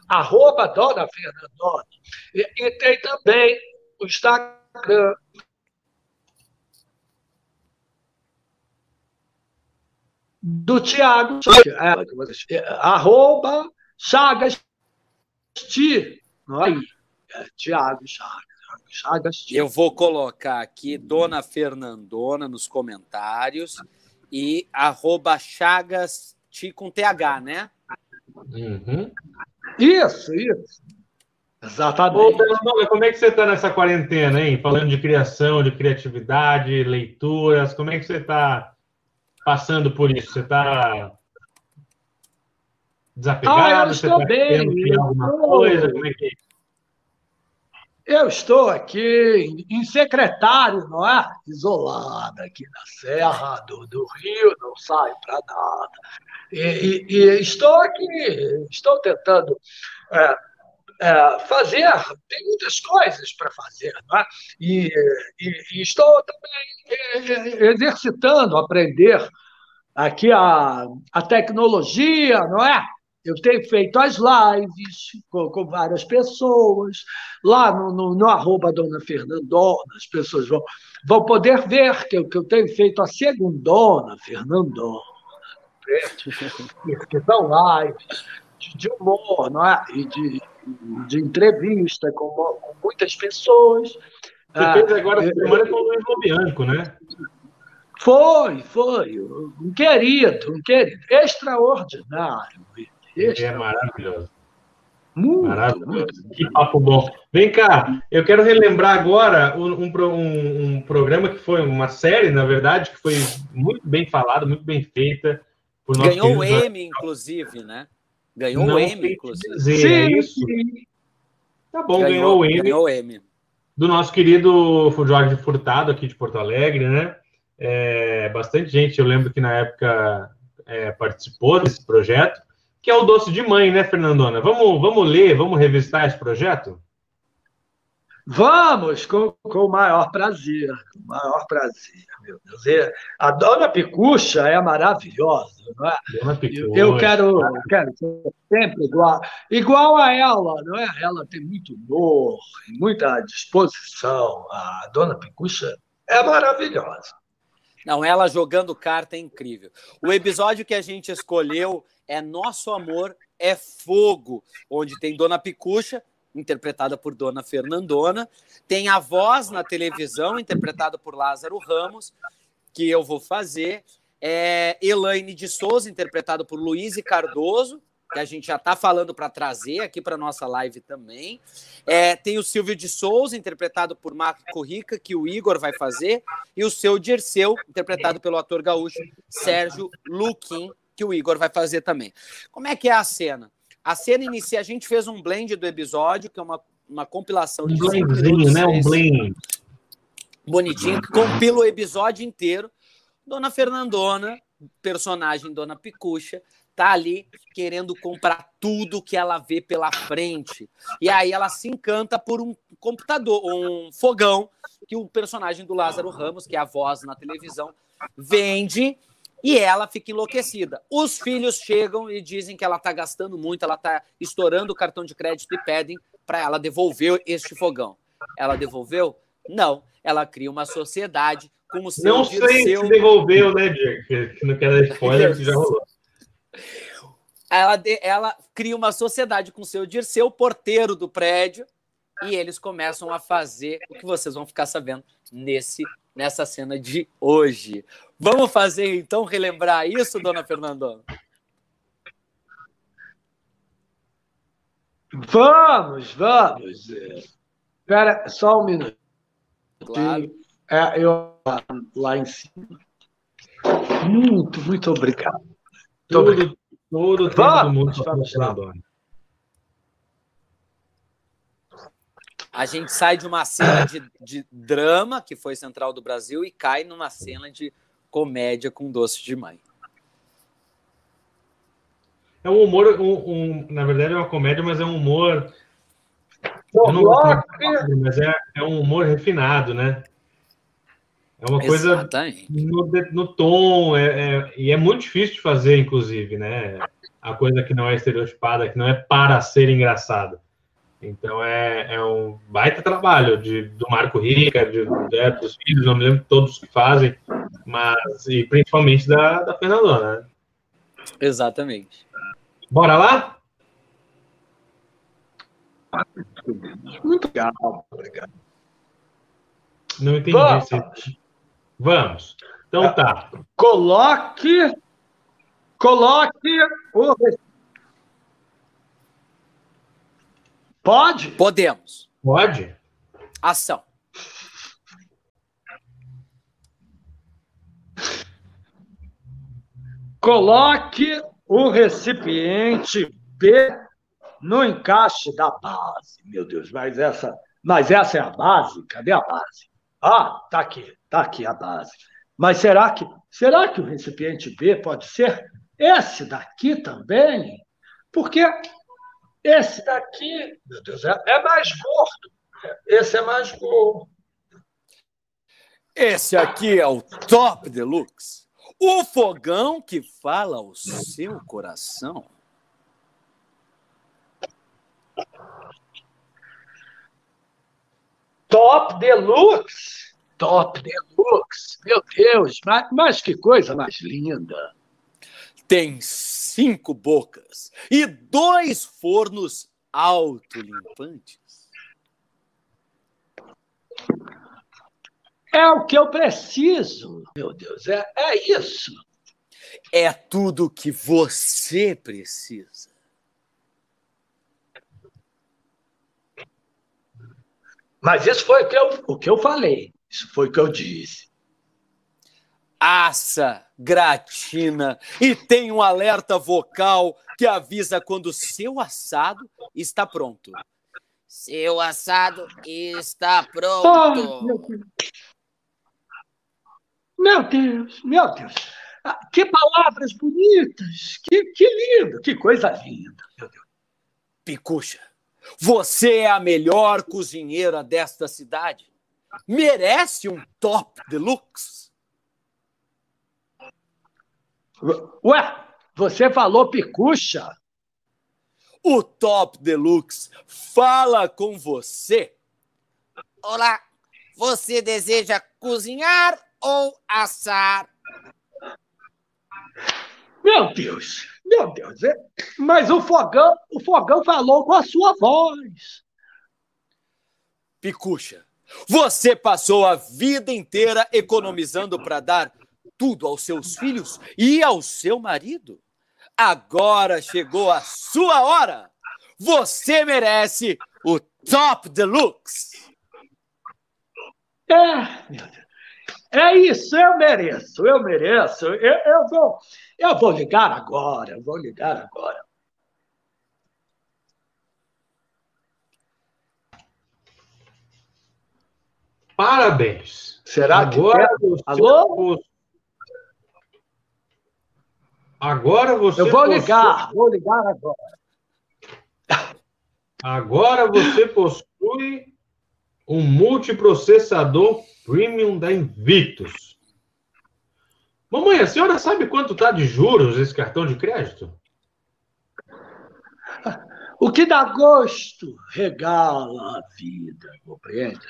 Arroba dona Fernandona. E, e tem também o Instagram do Tiago, é, arroba Chagas Ti, não é? é Tiago Chagas. Chagas Eu vou colocar aqui Dona Fernandona nos comentários e arroba Chagas Ti com TH, né? Uhum. Isso, isso. Exatamente. Ô, como é que você está nessa quarentena, hein? Falando de criação, de criatividade, leituras, como é que você está passando por isso? Você está desapegado? Ah, eu estou tá bem. alguma estou... coisa? Como é que... Eu estou aqui em secretário, não é? Isolado aqui na Serra do, do Rio, não saio para nada. E, e, e, estou aqui, estou tentando é, é, fazer, tem muitas coisas para fazer, não é? E, e, e, estou também exercitando, aprender aqui a, a tecnologia, não é? Eu tenho feito as lives com, com várias pessoas, lá no, no, no, arroba Dona Fernandona, as pessoas vão, vão poder ver que eu, que eu tenho feito a segundona Fernandona, que são lives de, de humor, não é? E de, de entrevista com, com muitas pessoas. Você fez agora a ah, semana com o Luiz Lobianco, né? Foi, foi. Um querido, um querido. Extraordinário. É maravilhoso. Muito, maravilhoso. Muito. Que papo bom. Vem cá, eu quero relembrar agora um, um, um, programa que foi uma série, na verdade, que foi muito bem falada, muito bem feita. Ganhou o M, inclusive, né? Ganhou Não o M, inclusive. Dizer, sim, é isso? Sim. Tá bom, ganhou, ganhou, o M. Ganhou o M. Do nosso querido Jorge Furtado, aqui de Porto Alegre, né? É, bastante gente, eu lembro que na época é, participou desse projeto, que é o Doce de Mãe, né, Fernandona? Vamos, vamos ler, vamos revistar esse projeto? Vamos, com, com o maior prazer, com o maior prazer, meu Deus. E a Dona Picucha é maravilhosa, não é? Dona Picucha. Eu quero, quero ser sempre igual, igual a ela, não é? Ela tem muito humor, muita disposição. A Dona Picucha é maravilhosa. Não, ela jogando carta é incrível. O episódio que a gente escolheu é Nosso Amor é Fogo, onde tem Dona Picucha, interpretada por Dona Fernandona, tem a voz na televisão, interpretada por Lázaro Ramos, que eu vou fazer, é Elaine de Souza, interpretada por Luiz Cardoso, que a gente já está falando para trazer aqui para nossa live também. É, tem o Silvio de Souza, interpretado por Marco Rica, que o Igor vai fazer, e o seu Dirceu, interpretado pelo ator gaúcho Sérgio Luquim, que o Igor vai fazer também. Como é que é a cena? A cena inicia, a gente fez um blend do episódio, que é uma uma compilação de. Um blendzinho, né? Um blend. Bonitinho, que compila o episódio inteiro. Dona Fernandona, personagem Dona Picucha, tá ali querendo comprar tudo que ela vê pela frente. E aí ela se encanta por um computador, um fogão que o personagem do Lázaro Ramos, que é a voz na televisão, vende e ela fica enlouquecida. Os filhos chegam e dizem que ela está gastando muito, ela está estourando o cartão de crédito e pedem para ela devolver este fogão. Ela devolveu? Não. Ela cria uma sociedade com o seu Não sei se devolveu, né, Diego? Não quero dar spoiler, que já rolou. Ela, ela cria uma sociedade com o seu Dirceu, porteiro do prédio, e eles começam a fazer o que vocês vão ficar sabendo nesse nessa cena de hoje. Vamos fazer então relembrar isso, dona Fernandona? Vamos, vamos. Espera só um minuto. Claro. É, eu lá em cima. Muito, muito obrigado. Muito todo, obrigado. todo tempo vamos, do mundo vamos, vamos. A gente sai de uma cena de, de, drama, que foi Central do Brasil, e cai numa cena de comédia com doce de mãe. É um humor, um, um, na verdade é uma comédia, mas é um humor. Eu não gosto mas é, é um humor refinado, né? É uma coisa no, no, tom, é, é, e é muito difícil de fazer, inclusive, né? A coisa que não é estereotipada, que não é para ser engraçado. Então é, é um baita trabalho de, do Marco Rica, de, de, é, dos filhos, não me lembro todos que fazem, mas e principalmente da, da Fernandona. Né? Exatamente. Bora lá? Muito legal, obrigado. Não entendi. Vamos. Se... Vamos. Então tá. Coloque, coloque o Pode? Podemos. Pode. Ação. Coloque o recipiente B no encaixe da base. Meu Deus, mas essa, mas essa é a base? Cadê a base? Ah, tá aqui, tá aqui a base. Mas será que, será que o recipiente B pode ser esse daqui também? Porque esse daqui, meu Deus, é, é mais gordo. Esse é mais gordo. Esse aqui é o Top Deluxe. O fogão que fala o seu coração. Top Deluxe. Top Deluxe. Meu Deus, mas, mas que coisa mais linda. Tem cinco bocas e dois fornos autolimpantes. É o que eu preciso, meu Deus, é, é isso. É tudo que você precisa. Mas isso foi o que eu, o que eu falei, isso foi o que eu disse assa, gratina e tem um alerta vocal que avisa quando seu assado está pronto. Seu assado está pronto. meu, Deus. meu Deus, ah, que palavras bonitas, que, que lindo, que coisa linda, meu Deus. Picucha, você é a melhor cozinheira desta cidade. Merece um top deluxe. Ué, você falou picucha? O Top Deluxe fala com você. Olá, você deseja cozinhar ou assar? Meu Deus, meu Deus, é... mas o fogão, o fogão falou com a sua voz. Picucha, você passou a vida inteira economizando para dar tudo aos seus filhos e ao seu marido. Agora chegou a sua hora. Você merece o Top Deluxe. É, é isso, eu mereço, eu mereço. Eu, eu, vou, eu vou ligar agora, eu vou ligar agora. Parabéns. Será Agora que. Você Alô? Agora você. Eu vou ligar, vou ligar agora. Agora você possui um multiprocessador premium da Invictus. Mamãe, a senhora sabe quanto está de juros esse cartão de crédito? O que dá gosto regala a vida, compreende?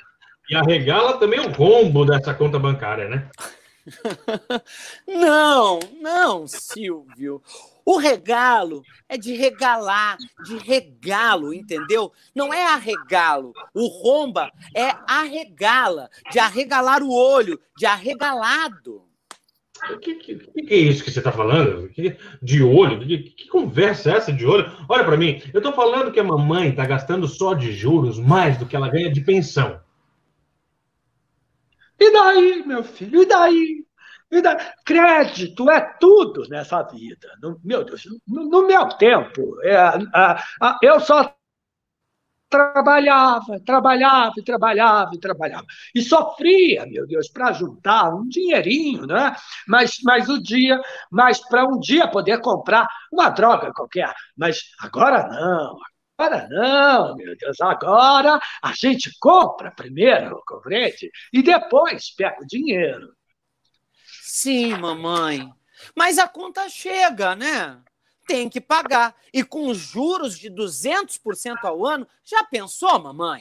E arregala também o rombo dessa conta bancária, né? não, não, Silvio. O regalo é de regalar, de regalo, entendeu? Não é arregalo. O romba é arregala, de arregalar o olho, de arregalado. O que, que, que, é isso que você está falando? De olho? Que, que, conversa é essa de olho? Olha para mim, eu estou falando que a mamãe está gastando só de juros mais do que ela ganha de pensão. E daí, meu filho? E daí? E daí? Crédito é tudo nessa vida. No, meu Deus, no, no meu tempo, é, a, a, eu só trabalhava, trabalhava, trabalhava, trabalhava. E sofria, meu Deus, para juntar um dinheirinho, né? Mas, mas o dia, mas para um dia poder comprar uma droga qualquer. Mas agora não, Agora não, meu Deus, agora a gente compra primeiro, compreende? E depois pega o dinheiro. Sim, mamãe. Mas a conta chega, né? Tem que pagar. E com juros de 200% ao ano, já pensou, mamãe?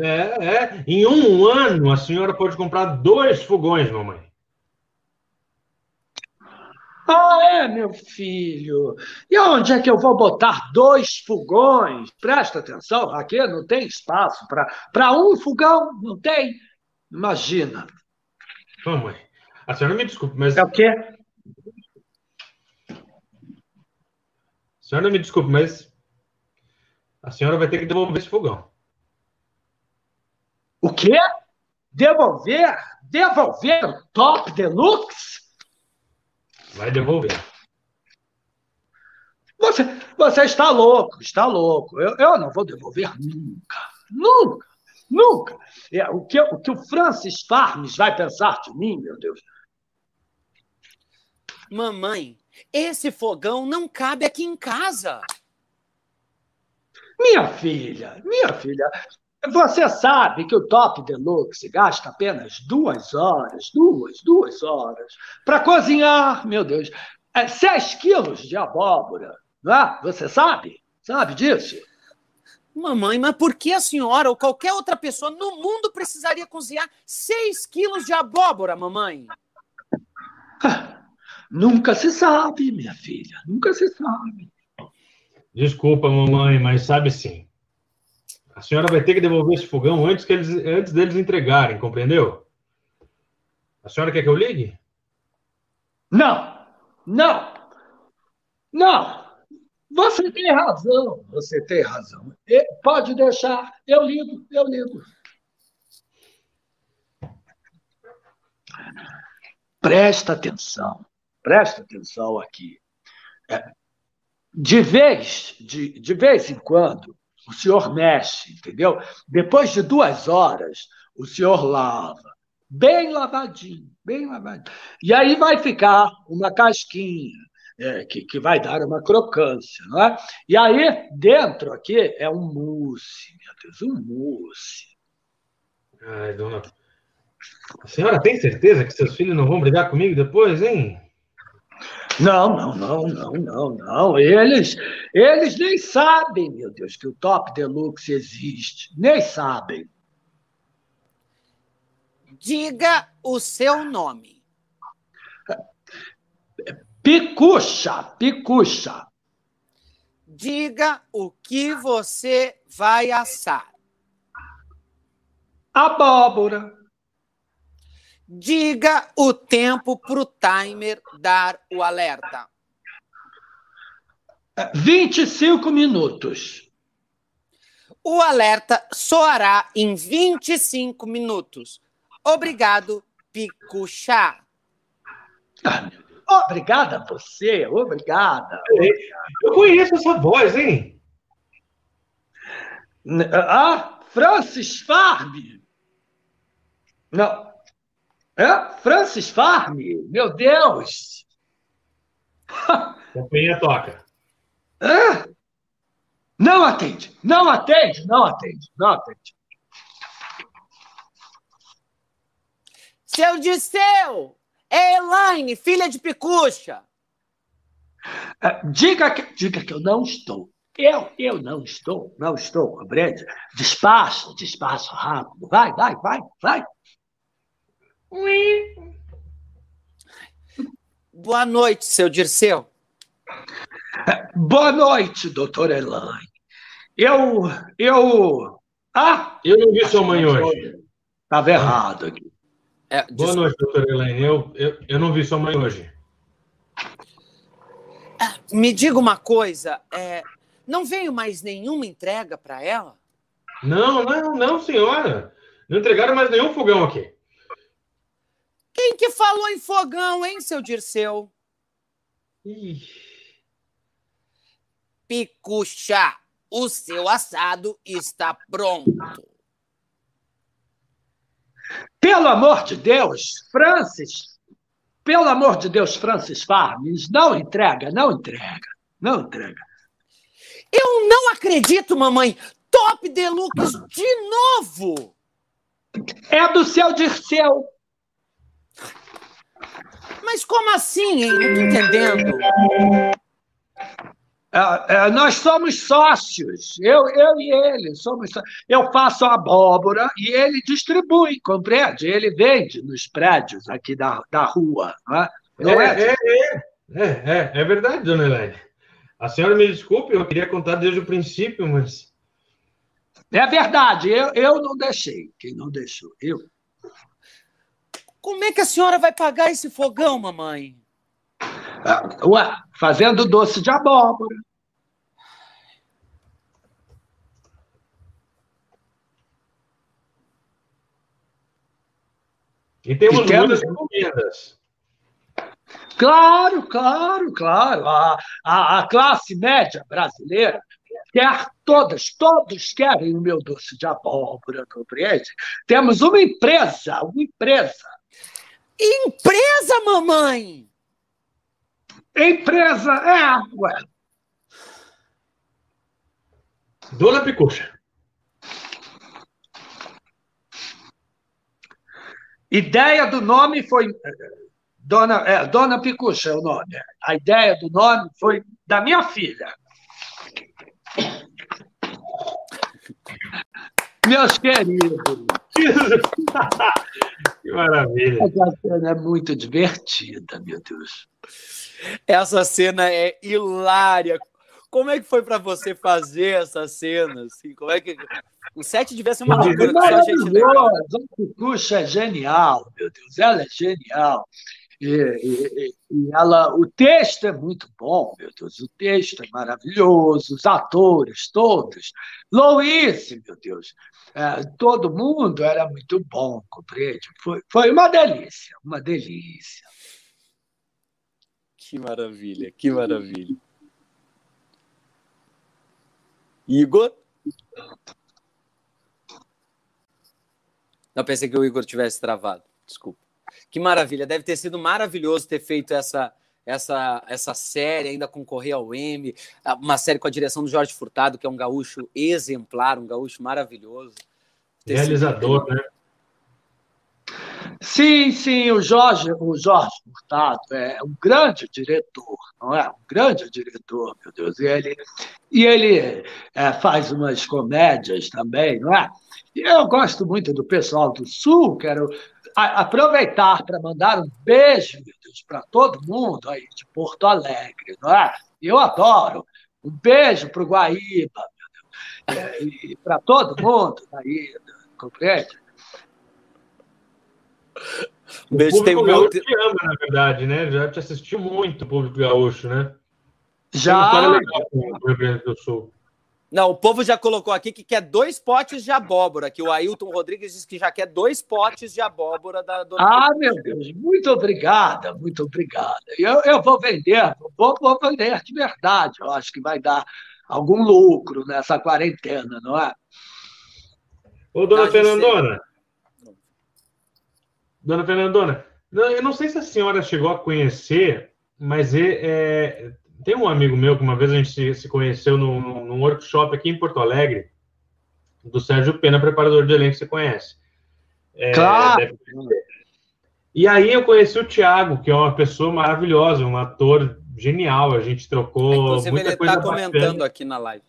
É, é. Em um ano, a senhora pode comprar dois fogões, mamãe. Ah, é, meu filho. E onde é que eu vou botar dois fogões? Presta atenção, aqui não tem espaço para um fogão, não tem. Imagina. Mamãe, a senhora me desculpe, mas. É o quê? A senhora me desculpe, mas. A senhora vai ter que devolver esse fogão. O quê? Devolver? Devolver o Top Deluxe? Vai devolver. Você, você está louco, está louco. Eu, eu não vou devolver nunca, nunca, nunca. É, o, que, o que o Francis Farms vai pensar de mim, meu Deus? Mamãe, esse fogão não cabe aqui em casa. Minha filha, minha filha, você sabe que o Top Deluxe gasta apenas duas horas, duas, duas horas, para cozinhar, meu Deus, é, seis quilos de abóbora, não é? Você sabe? Sabe disso? Mamãe, mas por que a senhora ou qualquer outra pessoa no mundo precisaria cozinhar seis quilos de abóbora, mamãe? Nunca se sabe, minha filha, nunca se sabe. Desculpa, mamãe, mas sabe sim. A senhora vai ter que devolver esse fogão antes, que eles, antes deles entregarem, compreendeu? A senhora quer que eu ligue? Não, não, não. Você tem razão, você tem razão. Pode deixar, eu ligo, eu ligo. Presta atenção, presta atenção aqui. É, de vez, de, de vez em quando, o senhor mexe, entendeu? Depois de duas horas, o senhor lava, bem lavadinho, bem lavadinho. E aí vai ficar uma casquinha, é, que, que vai dar uma crocância, não é? E aí, dentro aqui, é um mousse, meu Deus, um mousse. Ai, dona. A senhora tem certeza que seus filhos não vão brigar comigo depois, hein? Não, não, não, não, não, não. Eles, eles nem sabem, meu Deus, que o Top Deluxe existe. Nem sabem. Diga o seu nome. Picucha, picucha. Diga o que você vai assar. Abóbora. Diga o tempo para o timer dar o alerta. 25 minutos. O alerta soará em 25 minutos. Obrigado, Picuchá. Ah, obrigada a você, obrigada. Eu conheço essa voz, hein? Ah, Francis Farbe. Não. É? Francis Farm? Meu Deus! Companhia toca. É? Não atende, não atende, não atende, não atende. Seu Disseu! É Elaine, filha de Picucha! É, diga que, diga que eu não estou. Eu, eu não estou, não estou, compreende? Despacho, despacho rápido. Vai, vai, vai, vai. Boa noite, seu Dirceu. Boa noite, doutor Elaine. Eu, eu... Ah! Eu não vi sua mãe hoje. Estava errado aqui. É, Boa noite, doutor Elaine. Eu, eu, eu não vi sua mãe hoje. Ah, me diga uma coisa, é, não veio mais nenhuma entrega para ela? Não, não, não, senhora. Não entregaram mais nenhum fogão aqui. Quem que falou em fogão, hein, seu Dirceu? Ih. Picucha, o seu assado está pronto. Pelo amor de Deus, Francis, pelo amor de Deus, Francis Farms, não entrega, não entrega, não entrega. Eu não acredito, mamãe. Top Deluxe de novo. É do seu Dirceu. Mas como assim, hein? Não tô entendendo. É, é, nós somos sócios, eu, eu e ele somos Eu faço a abóbora e ele distribui, compreende? Ele vende nos prédios aqui da, da rua. Não é, não é, é, é, é, é verdade, dona Elaine. A senhora me desculpe, eu queria contar desde o princípio, mas. É verdade, eu, eu não deixei. Quem não deixou? Eu. Como é que a senhora vai pagar esse fogão, mamãe? Ah, ué, fazendo doce de abóbora. E temos, e temos... muitas encomendas. Claro, claro, claro. A, a, a, classe média brasileira quer todas, todos querem o meu doce de abóbora, compreende? Temos uma empresa, uma empresa. Empresa, mamãe? Empresa, é, ué. Dona Picucha. Ideia do nome foi Dona, é, Dona Picucha é o nome. A ideia do nome foi da minha filha. Meus queridos. Que maravilha. Essa cena é muito divertida, meu Deus. Essa cena é hilária. Como é que foi para você fazer essa cena? Assim? Como é que o set devia ser uma loucura. A Picucha é genial, meu Deus. Ela é genial. E, e, ela, o texto é muito bom, meu Deus, o texto é maravilhoso, os atores todos. Louise, meu Deus, é, todo mundo era muito bom, compreende? Foi, foi uma delícia, uma delícia. Que maravilha, que maravilha. Igor? Não, pensei que o Igor tivesse travado, desculpa. Que maravilha, deve ter sido maravilhoso ter feito essa, essa, essa série, ainda concorrer ao M, uma série com a direção do Jorge Furtado, que é um gaúcho exemplar, um gaúcho maravilhoso. Realizador, né? Sim, sim, o Jorge, o Jorge Furtado é um grande diretor, não é? Um grande diretor, meu Deus. E ele, e ele é, faz umas comédias também, não é? E eu gosto muito do pessoal do Sul, quero aproveitar para mandar um beijo, meu Deus, para todo mundo aí de Porto Alegre, não é? Eu adoro. Um beijo para o Guaíba, meu Deus. É, e para todo mundo aí, compreende? O beijo tem o meu... te ama, na verdade, né? Já te assistiu muito o público gaúcho, né? Já. Tem legal com o Rio Grande do Sul. Não, o povo já colocou aqui que quer dois potes de abóbora, que o Ailton Rodrigues disse que já quer dois potes de abóbora da dona. Ah, meu Deus, muito obrigada, muito obrigada. Eu, eu vou vender, vou, vou vender de verdade. Eu acho que vai dar algum lucro nessa quarentena, não é? Ô, dona Fernandona. Dona Fernandona, eu não sei se a senhora chegou a conhecer, mas é, é, tem um amigo meu que uma vez a gente se, se conheceu num, num, workshop aqui em Porto Alegre, do Sérgio Pena, preparador de elenco, você conhece. É, claro! Deve... E aí eu conheci o Thiago, que é uma pessoa maravilhosa, um ator genial. A gente trocou. Inclusive, muita ele está comentando aqui na live.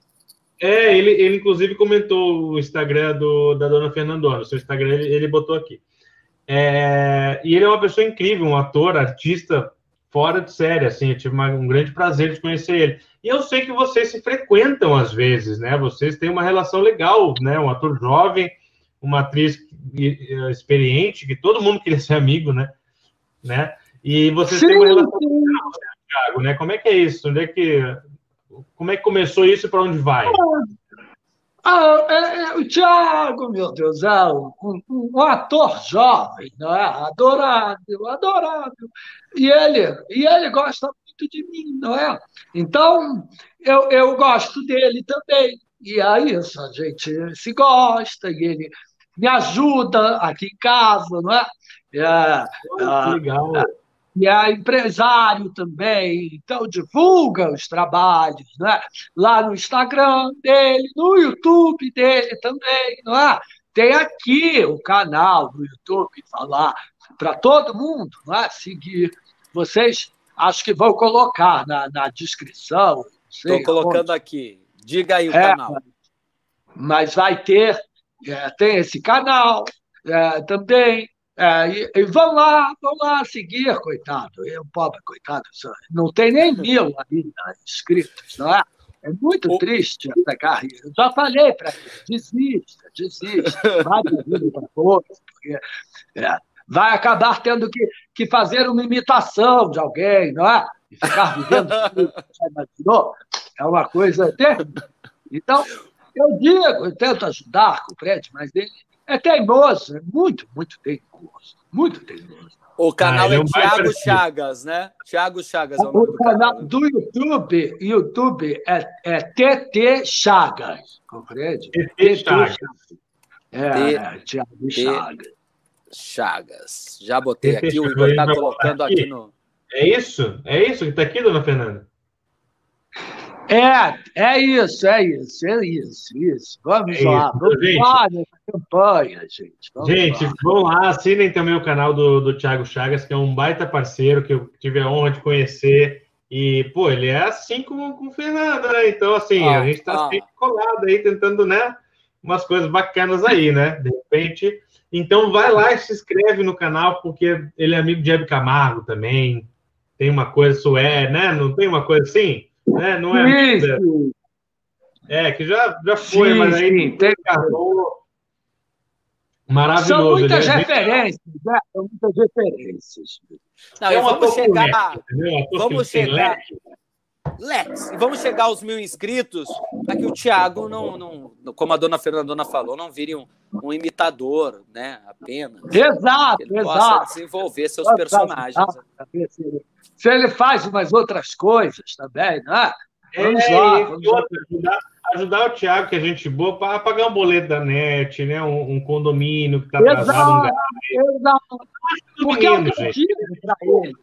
É, ele, ele inclusive comentou o Instagram do, da dona Fernandona. Seu Instagram ele, ele botou aqui. É, e ele é uma pessoa incrível, um ator, artista fora de série, assim, eu tive uma, um grande prazer de conhecer ele. E eu sei que vocês se frequentam às vezes, né? Vocês têm uma relação legal, né? Um ator jovem, uma atriz experiente, que todo mundo queria ser amigo, né? né? E vocês sim, têm uma relação legal, Thiago, né? Como é que é isso? Onde é que, como é que começou isso e para onde vai? Ah, é, é, o Tiago, meu Deus, é um, um, ator jovem, não é? adorável, adorável. E ele, e ele gosta muito de mim, não é? Então, eu, eu gosto dele também. E aí, a gente se gosta, e ele me ajuda aqui em casa, não é? é, oh, legal. É, e é empresário também, então divulga os trabalhos, né? Lá no Instagram dele, no YouTube dele também, não é? Tem aqui o canal do YouTube falar para todo mundo, não é? Seguir. Vocês acho que vão colocar na, na descrição. Estou colocando onde. aqui. Diga aí o é, canal. Mas vai ter, é, tem esse canal é, também. É, e, e, vão lá, vão lá seguir, coitado. Eu, pobre, coitado, não tem nem mil ali né, inscritos, não é? É muito o... triste essa carreira. Eu já falei para ele, desista, desista, vai vida para outro, porque é, vai acabar tendo que, que fazer uma imitação de alguém, não é? E ficar vivendo já imaginou? É uma coisa terrível. Então, eu digo, eu tento ajudar, compreende? Mas ele é teimoso, é muito, muito teimoso. Muito teimoso. O canal ah, é, é Thiago Chagas, né? Thiago Chagas é o nome o do canal. canal. do YouTube, YouTube é, é TT Chagas, compreende? TT Chagas. É, Thiago Chagas. Chagas. Já botei aqui, o Igor está colocando aqui. aqui no. É isso? É isso que está aqui, dona Fernanda? É, é isso, é isso, é isso, isso. Vamos é lá, isso. vamos gente, lá nessa campanha, gente. Vamos gente, lá. vão lá, assinem também o canal do, do Thiago Chagas, que é um baita parceiro que eu tive a honra de conhecer. E, pô, ele é assim com, com o Fernando, né? Então, assim, ah, a gente tá ah. sempre colado aí, tentando, né? Umas coisas bacanas aí, né? De repente. Então, vai lá e se inscreve no canal, porque ele é amigo de Hebe Camargo também. Tem uma coisa, isso é, né? Não tem uma coisa assim? Né? Não é sim, É, que já, já foi, sim, mas aí sim, tem... Maravilhoso. São muitas é referências, né? São muitas referências. Não, é vamos chegar. vamos chegar. Lex, vamos chegar aos mil inscritos para que o Thiago não, não, como a dona Fernandona falou, não vire um, um imitador, né? Apenas. Exato, ele exato. Possa desenvolver seus personagens. Se ele faz umas outras coisas também, né? Vamos é, lá. Vamos ajudar, ajudar, o Thiago, que é gente boa, para pagar um boleto da net, né? Um, um condomínio que está atrasado. Exato, um exato. Porque menino, é o que eu digo para ele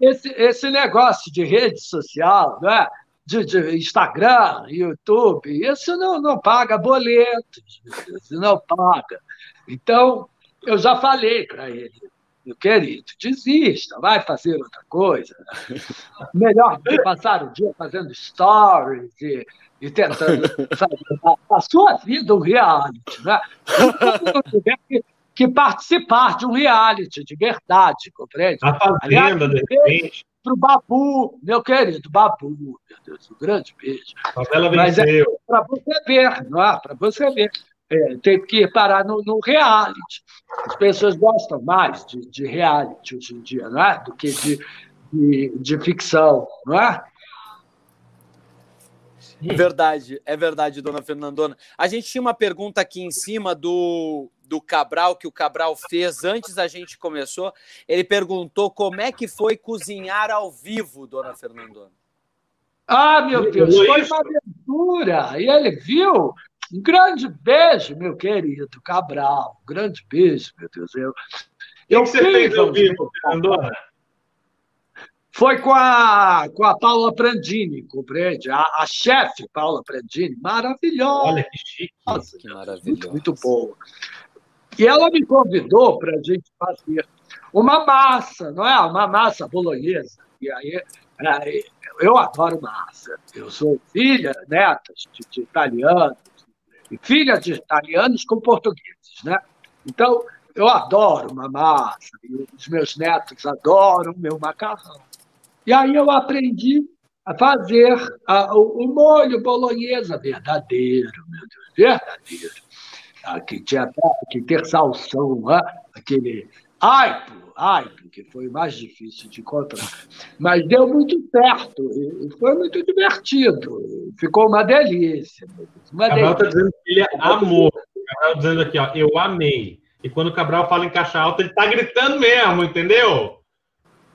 esse, esse negócio de rede social, né? de, de Instagram, YouTube, isso não, não paga boletos, isso não paga. Então, eu já falei para ele, meu querido, desista, vai fazer outra coisa. Melhor do que passar o dia fazendo stories e, e tentando fazer a, a, sua vida um reality. Né? Então, tiver que que participar de um reality de verdade, compreende? A Fazenda, de repente. Para o Babu, meu querido Babu, meu Deus, um grande beijo. A favela venceu. Mas é para você ver, não é? Para você ver. É, tem que parar no, no, reality. As pessoas gostam mais de, de, reality hoje em dia, não é? Do que de, de, de ficção, não é? É verdade, é verdade, dona Fernandona. A gente tinha uma pergunta aqui em cima do, do Cabral, que o Cabral fez antes da gente começou. Ele perguntou como é que foi cozinhar ao vivo, dona Fernandona. Ah, meu Deus, foi uma aventura. E ele viu. Um grande beijo, meu querido Cabral. Um grande beijo, meu Deus. Eu, eu que você fez ao vivo, Fernandona? Foi com a, com a Paula Prandini, compreende? A, a chefe Paula Prandini, maravilhosa. Olha que chique. Nossa, que maravilhosa. Muito, muito boa. E ela me convidou para a gente fazer uma massa, não é? Uma massa bolonhesa. E aí, é, eu adoro massa. Eu sou filha, neta de, de italianos, e filha de italianos com portugueses, né? Então, eu adoro uma massa, e os meus netos adoram meu macarrão. E aí eu aprendi a fazer a, o, o, molho bolonhesa verdadeiro, meu Deus, verdadeiro. Ah, que tinha que ter salsão, ah, aquele aipo, aipo, que foi o mais difícil de encontrar. Mas deu muito certo, e foi muito divertido. Ficou uma delícia. Uma Cabral está dizendo que ele amou. Cabral dizendo aqui, ó, eu amei. E quando o Cabral fala em caixa alta, ele está gritando mesmo, entendeu?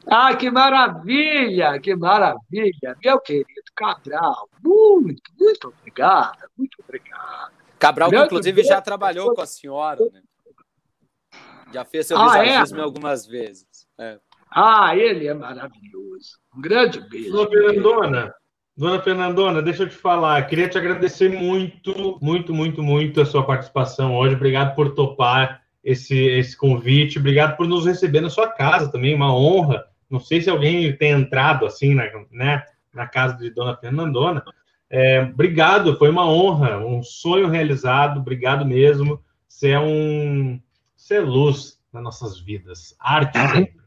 Ah, que maravilha, que maravilha. Meu querido Cabral, muito, muito obrigada, muito obrigado. Cabral, que inclusive já trabalhou com a senhora, né? Já fez seu ah, visagismo é? algumas vezes. É. Ah, ele é maravilhoso. Um grande beijo. Dona Fernandona, Dona Fernandona, deixa eu te falar. Queria te agradecer muito, muito, muito, muito a sua participação hoje. Obrigado por topar esse, esse convite. Obrigado por nos receber na sua casa também. Uma honra não sei se alguém tem entrado assim na, né, na casa de Dona Fernandona. É, obrigado, foi uma honra, um sonho realizado. Obrigado mesmo. Você é um, você é luz nas nossas vidas. Arte sempre.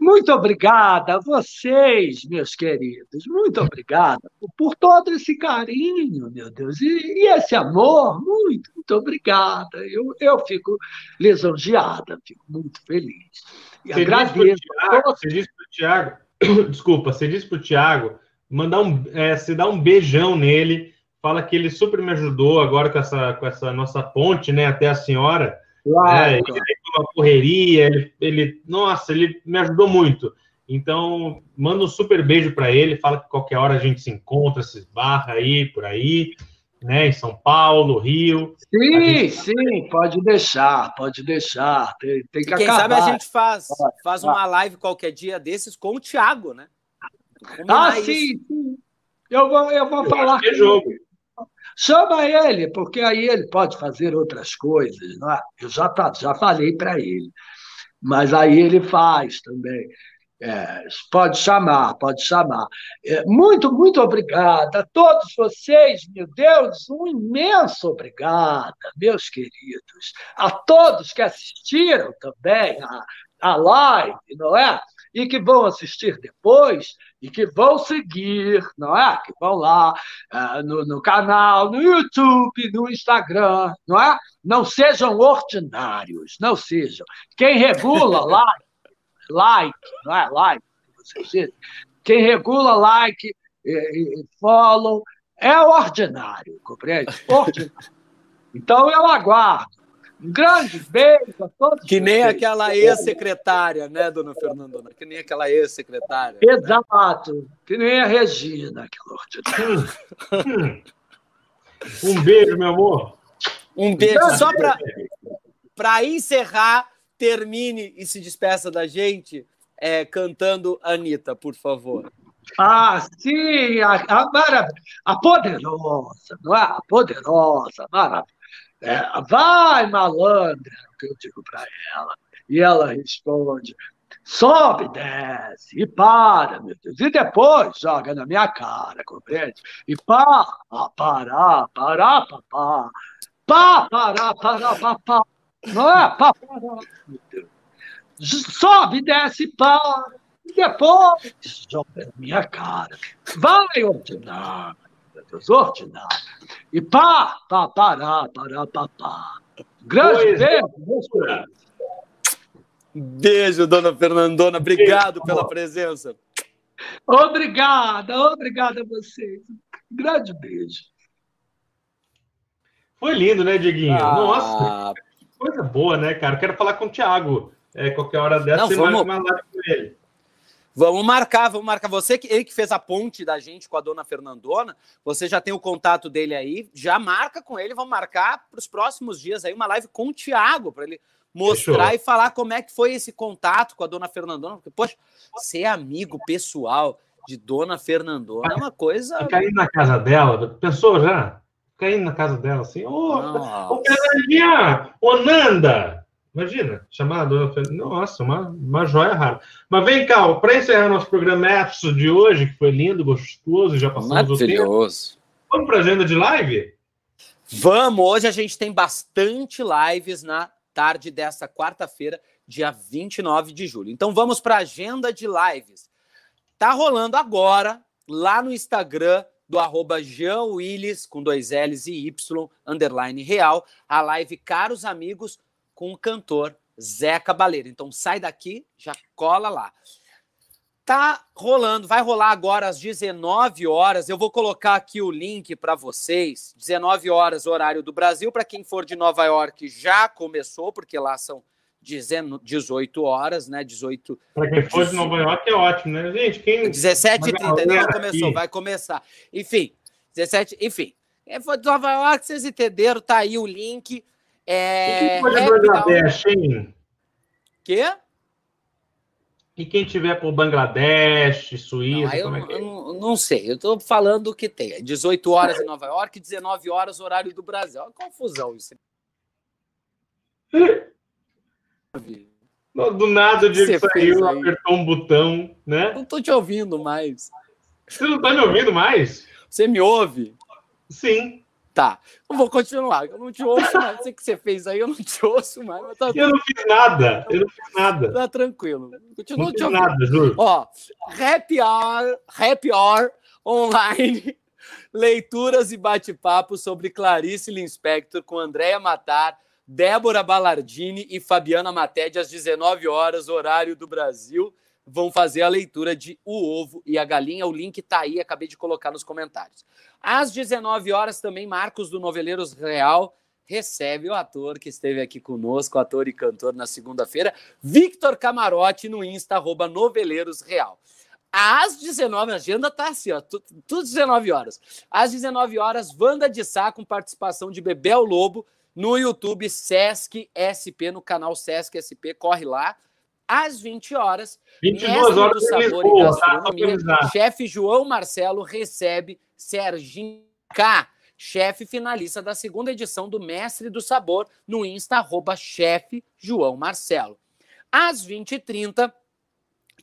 Muito obrigada a vocês, meus queridos. Muito obrigada por, todo esse carinho, meu Deus. E, e, esse amor, muito, muito obrigada. Eu, eu fico lisonjeada, fico muito feliz. E você agradeço. você disse para o Tiago, desculpa, você disse para o Tiago mandar um, é, você dá um beijão nele, fala que ele super me ajudou agora com essa, com essa nossa ponte, né, até a senhora. Claro. É, ele uma correria, ele, ele, nossa, ele me ajudou muito. Então, manda um super beijo para ele, fala que qualquer hora a gente se encontra, se esbarra aí, por aí né, em São Paulo, Rio. Sim, gente... sim, pode deixar, pode deixar. Tem, tem que Quem acabar. sabe a gente faz, faz uma live qualquer dia desses com o Thiago, né? ah, sim, sim. Eu vou, eu vou eu falar. É jogo. Chama ele, porque aí ele pode fazer outras coisas. Não é? Eu já, já falei para ele. Mas aí ele faz também. É, pode chamar, pode chamar. É, muito, muito obrigada a todos vocês, meu Deus, um imenso obrigada, meus queridos, a todos que assistiram também a, a live, não é? E que vão assistir depois e que vão seguir, não é? Que vão lá uh, no, no canal, no YouTube, no Instagram, não é? Não sejam ordinários, não sejam. Quem regula lá like, não é? Like, quem regula like e, e follow é ordinário, compreende? Ordinário. Então eu aguardo. Um grande beijo a todos. Que nem vocês. aquela ex-secretária, né, dona Fernandona? Que nem aquela ex-secretária. Exato. Né? Que nem a Regina, aquela ordinária. um beijo, meu amor. Um beijo. Só para encerrar, termine e se despeça da gente é, cantando Anitta, por favor. Ah, sim, a, a, a poderosa, não é? A poderosa, maravilhosa. É, vai, malandra, é o que eu digo para ela. E ela responde: sobe, desce, e para, meu Deus. E depois joga na minha cara, compreende? E pá, pará, pará, papá. Pá, pará, pará, papá. Não é? Sobe, desce, para. E depois joga na minha cara. Vai ordinar, ordinar. E pá, pá, pará, pará, pá, pá. Grande beijo, Beijo, dona Fernandona. Obrigado beijo, pela presença. Obrigada, obrigada a vocês. Grande beijo. Foi lindo, né, Dieguinho? Ah, Nossa coisa boa, né, cara? Quero falar com o Thiago. É, qualquer hora dessa, Não, vamos... uma live com ele. Vamos marcar, vamos marcar. Você que ele que fez a ponte da gente com a dona Fernandona, você já tem o contato dele aí, já marca com ele, vamos marcar para os próximos dias aí uma live com o Thiago, para ele mostrar Fechou. e falar como é que foi esse contato com a dona Fernandona, porque, poxa, ser amigo pessoal de dona Fernandona é uma coisa. Ficar indo na casa dela, pensou já? Ficar indo na casa dela assim, ô, oh, ô Fernandinha, ô Nanda! Imagina, chamar a dona Fernandona. Nossa, uma, uma joia rara. Mas vem cá, para encerrar nosso programa Epso de hoje, que foi lindo, gostoso, já passamos o tempo. Vamos para a agenda de live? Vamos! Hoje a gente tem bastante lives na tarde desta quarta-feira, dia 29 de julho. Então vamos para a agenda de lives. Tá rolando agora, lá no Instagram do arroba Jean Willis, com dois L's e Y, underline real, a live Caros Amigos com o cantor Zé Cabaleiro. Então sai daqui, já cola lá. Tá rolando, vai rolar agora às 19 horas. Eu vou colocar aqui o link para vocês. 19 horas, horário do Brasil. Para quem for de Nova York, já começou, porque lá são 18 horas, né? 18. Para quem for de Nova York é ótimo, né, gente? Quem... 17h30, não começou, aqui. vai começar. Enfim, 17, enfim. Quem for de Nova York, vocês entenderam, tá aí o link. É. Quem for de Bangladesh, hein? Quê? E quem tiver por Bangladesh, Suíça, não, como é que é? Não, não sei, eu estou falando o que tem. 18 horas em Nova York, 19 horas horário do Brasil. Olha confusão isso. Do nada o Diego saiu, apertou um botão, né? Não estou te ouvindo mais. Você não está me ouvindo mais? Você me ouve? Sim. Tá, eu vou continuar. Eu não te ouço mais. Não sei o que você fez aí, eu não te ouço mais. Tá... Eu não fiz nada. Eu não fiz nada. Tá tranquilo. Continua não fiz nada, juro. Ó, Happy Hour, Happy Hour online. Leituras e bate-papo sobre Clarice Linspector com Andréa Matar, Débora Ballardini e Fabiana Matede às 19 horas, horário do Brasil vão fazer a leitura de O Ovo e a Galinha. O link está aí, acabei de colocar nos comentários. Às 19 horas também, Marcos do Noveleiros Real recebe o ator que esteve aqui conosco, ator e cantor na segunda-feira, Victor Camarote, no Insta, arroba Noveleiros Real. Às 19, a agenda tá assim, ó, tudo 19 horas. Às 19 horas, Wanda de Sá com participação de Bebel Lobo no YouTube Sesc SP, no canal Sesc SP, corre lá às 20 horas. 22 horas do Sabor Lisboa, e Gastronomia, tá? chefe João Marcelo recebe Serginho K, chefe finalista da segunda edição do Mestre do Sabor, no Insta, arroba chefe João Marcelo. Às 20h30,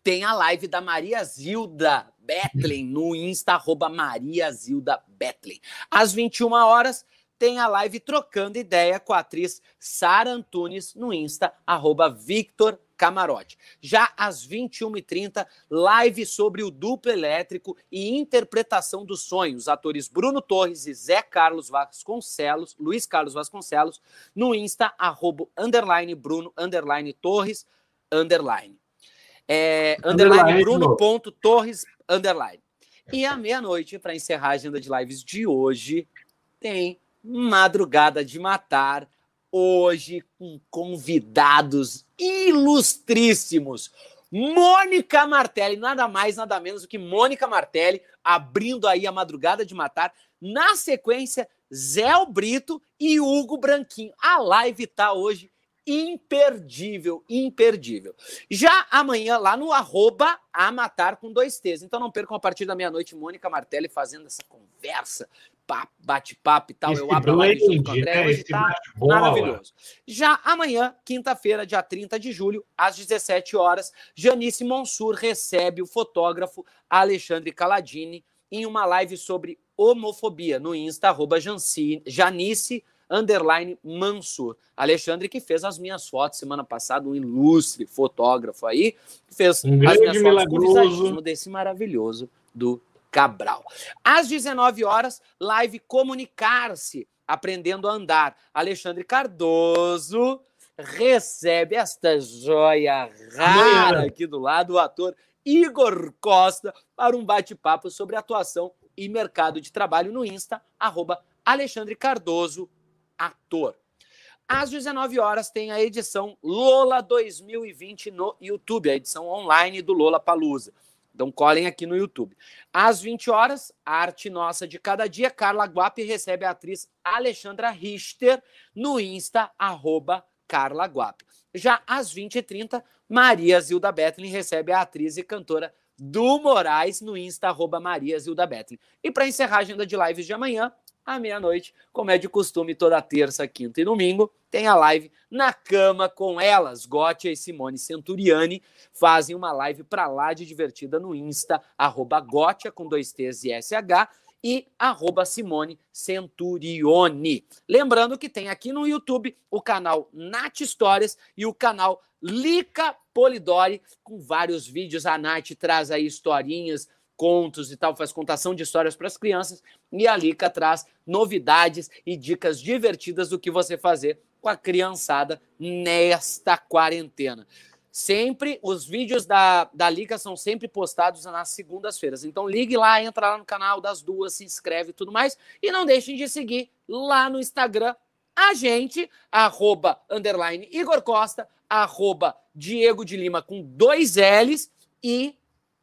tem a live da Maria Zilda Betlen, no Insta, arroba Maria Zilda Betlen. Às 21 horas, tem a live trocando ideia com a atriz Sara Antunes no Insta, arroba Victor Camarote. Já às 21h30, live sobre o duplo elétrico e interpretação dos sonhos. Atores Bruno Torres e Zé Carlos Vasconcelos, Luiz Carlos Vasconcelos, no Insta, arroba, underline Bruno, underline Torres, underline. É, underline, underline Bruno ponto Torres, underline. E à meia-noite, para encerrar a agenda de lives de hoje, tem Madrugada de Matar, hoje com convidados ilustríssimos. Mônica Martelli, nada mais, nada menos do que Mônica Martelli, abrindo aí a madrugada de matar. Na sequência, Zé Brito e Hugo Branquinho. A live tá hoje imperdível, imperdível. Já amanhã, lá no arroba a matar com dois T's. Então não percam a partir da meia-noite, Mônica Martelli fazendo essa conversa bate-papo e tal. Esse eu abro a live junto com o André. Hoje tá maravilhoso. Já amanhã, quinta-feira, dia 30 de julho, às 17 horas, Janice Monsur recebe o fotógrafo Alexandre Caladini em uma live sobre homofobia no Insta, arroba Janice underline Mansur. Alexandre que fez as minhas fotos semana passada, um ilustre fotógrafo aí, fez um as minhas fotos com visagismo desse maravilhoso do Cabral. Às 19 horas, live Comunicar-se, Aprendendo a Andar. Alexandre Cardoso recebe esta joia rara aqui do lado, o ator Igor Costa, para um bate-papo sobre atuação e mercado de trabalho no Insta, arroba Alexandre Cardoso, ator. Às 19 horas tem a edição Lola 2020 no YouTube, a edição online do Lola Palusa. Então colhem aqui no YouTube. Às 20 horas, Arte Nossa de Cada Dia, Carla Guapi recebe a atriz Alexandra Richter no Insta, arroba Carla Guap. Já às 20h30, Maria Zilda Bethlen recebe a atriz e cantora do Moraes no Insta, arroba Maria Zilda Bethlen. E para encerrar a agenda de lives de amanhã, à meia-noite, como é de costume, toda terça, quinta e domingo, tem a live na cama com elas. Gotia e Simone Centuriani fazem uma live para lá de divertida no Insta, arroba Gotia com dois T's e SH e arroba Simone Centurione. Lembrando que tem aqui no YouTube o canal Nath Histórias e o canal Lica Polidori, com vários vídeos. A Nath traz aí historinhas, contos e tal, faz contação de histórias para as crianças. E a Lica traz novidades e dicas divertidas do que você fazer com a criançada nesta quarentena. Sempre, os vídeos da, da Liga são sempre postados nas segundas-feiras. Então ligue lá, entra lá no canal das duas, se inscreve e tudo mais. E não deixem de seguir lá no Instagram a gente, arroba, underline Igor Costa, arroba Diego de Lima com dois L's e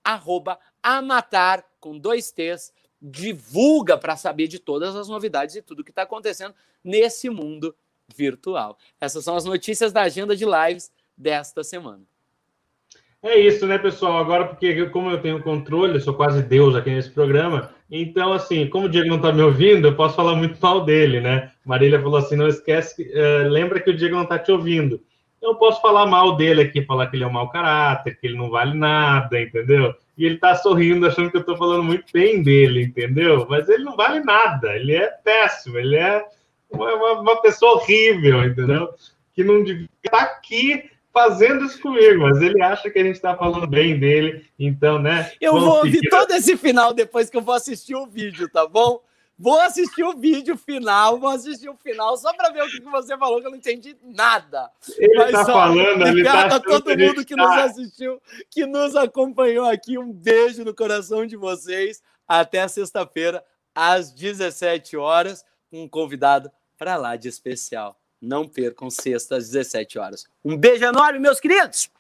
arroba Amatar com dois T's. Divulga para saber de todas as novidades e tudo que está acontecendo nesse mundo virtual. Essas são as notícias da agenda de lives desta semana. É isso, né, pessoal? Agora, porque como eu tenho controle, eu sou quase Deus aqui nesse programa, então, assim, como o Diego não está me ouvindo, eu posso falar muito mal dele, né? Marília falou assim: não esquece, uh, lembra que o Diego não está te ouvindo. Eu posso falar mal dele aqui, falar que ele é um mau caráter, que ele não vale nada, entendeu? E ele está sorrindo, achando que eu estou falando muito bem dele, entendeu? Mas ele não vale nada, ele é péssimo, ele é uma, uma pessoa horrível, entendeu? Que não devia estar tá aqui fazendo isso comigo, mas ele acha que a gente está falando bem dele, então, né? Eu vou ouvir seguir... todo esse final depois que eu vou assistir o vídeo, tá bom? Vou assistir o vídeo final, vou assistir o final só para ver o que você falou, que eu não entendi nada. Ele Mas, tá ó, falando, ele tá a todo mundo que tá... nos assistiu, que nos acompanhou aqui. Um beijo no coração de vocês. Até sexta-feira, às 17 horas, um convidado para lá de especial. Não percam sexta às 17 horas. Um beijo enorme, meus queridos!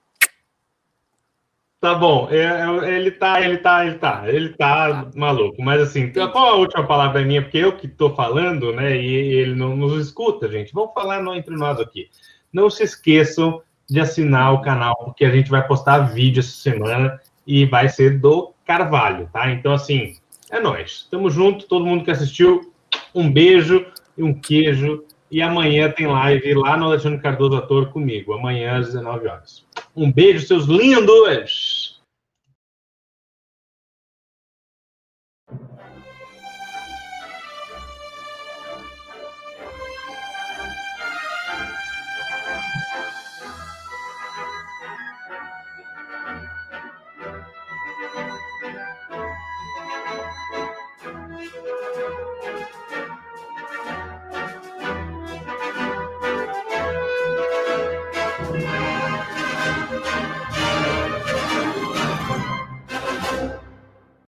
Tá bom, é, é, ele tá, ele tá, ele tá, ele tá maluco. Mas assim, qual a última palavra minha? Porque eu que tô falando, né? E ele não nos escuta, gente. Vamos falar entre nós aqui. Não se esqueçam de assinar o canal, porque a gente vai postar vídeo essa semana e vai ser do Carvalho, tá? Então, assim, é nós. Tamo junto, todo mundo que assistiu. Um beijo e um queijo e amanhã tem live lá no Alexandre Cardoso Ator comigo, amanhã às 19 horas. Um beijo, seus lindos!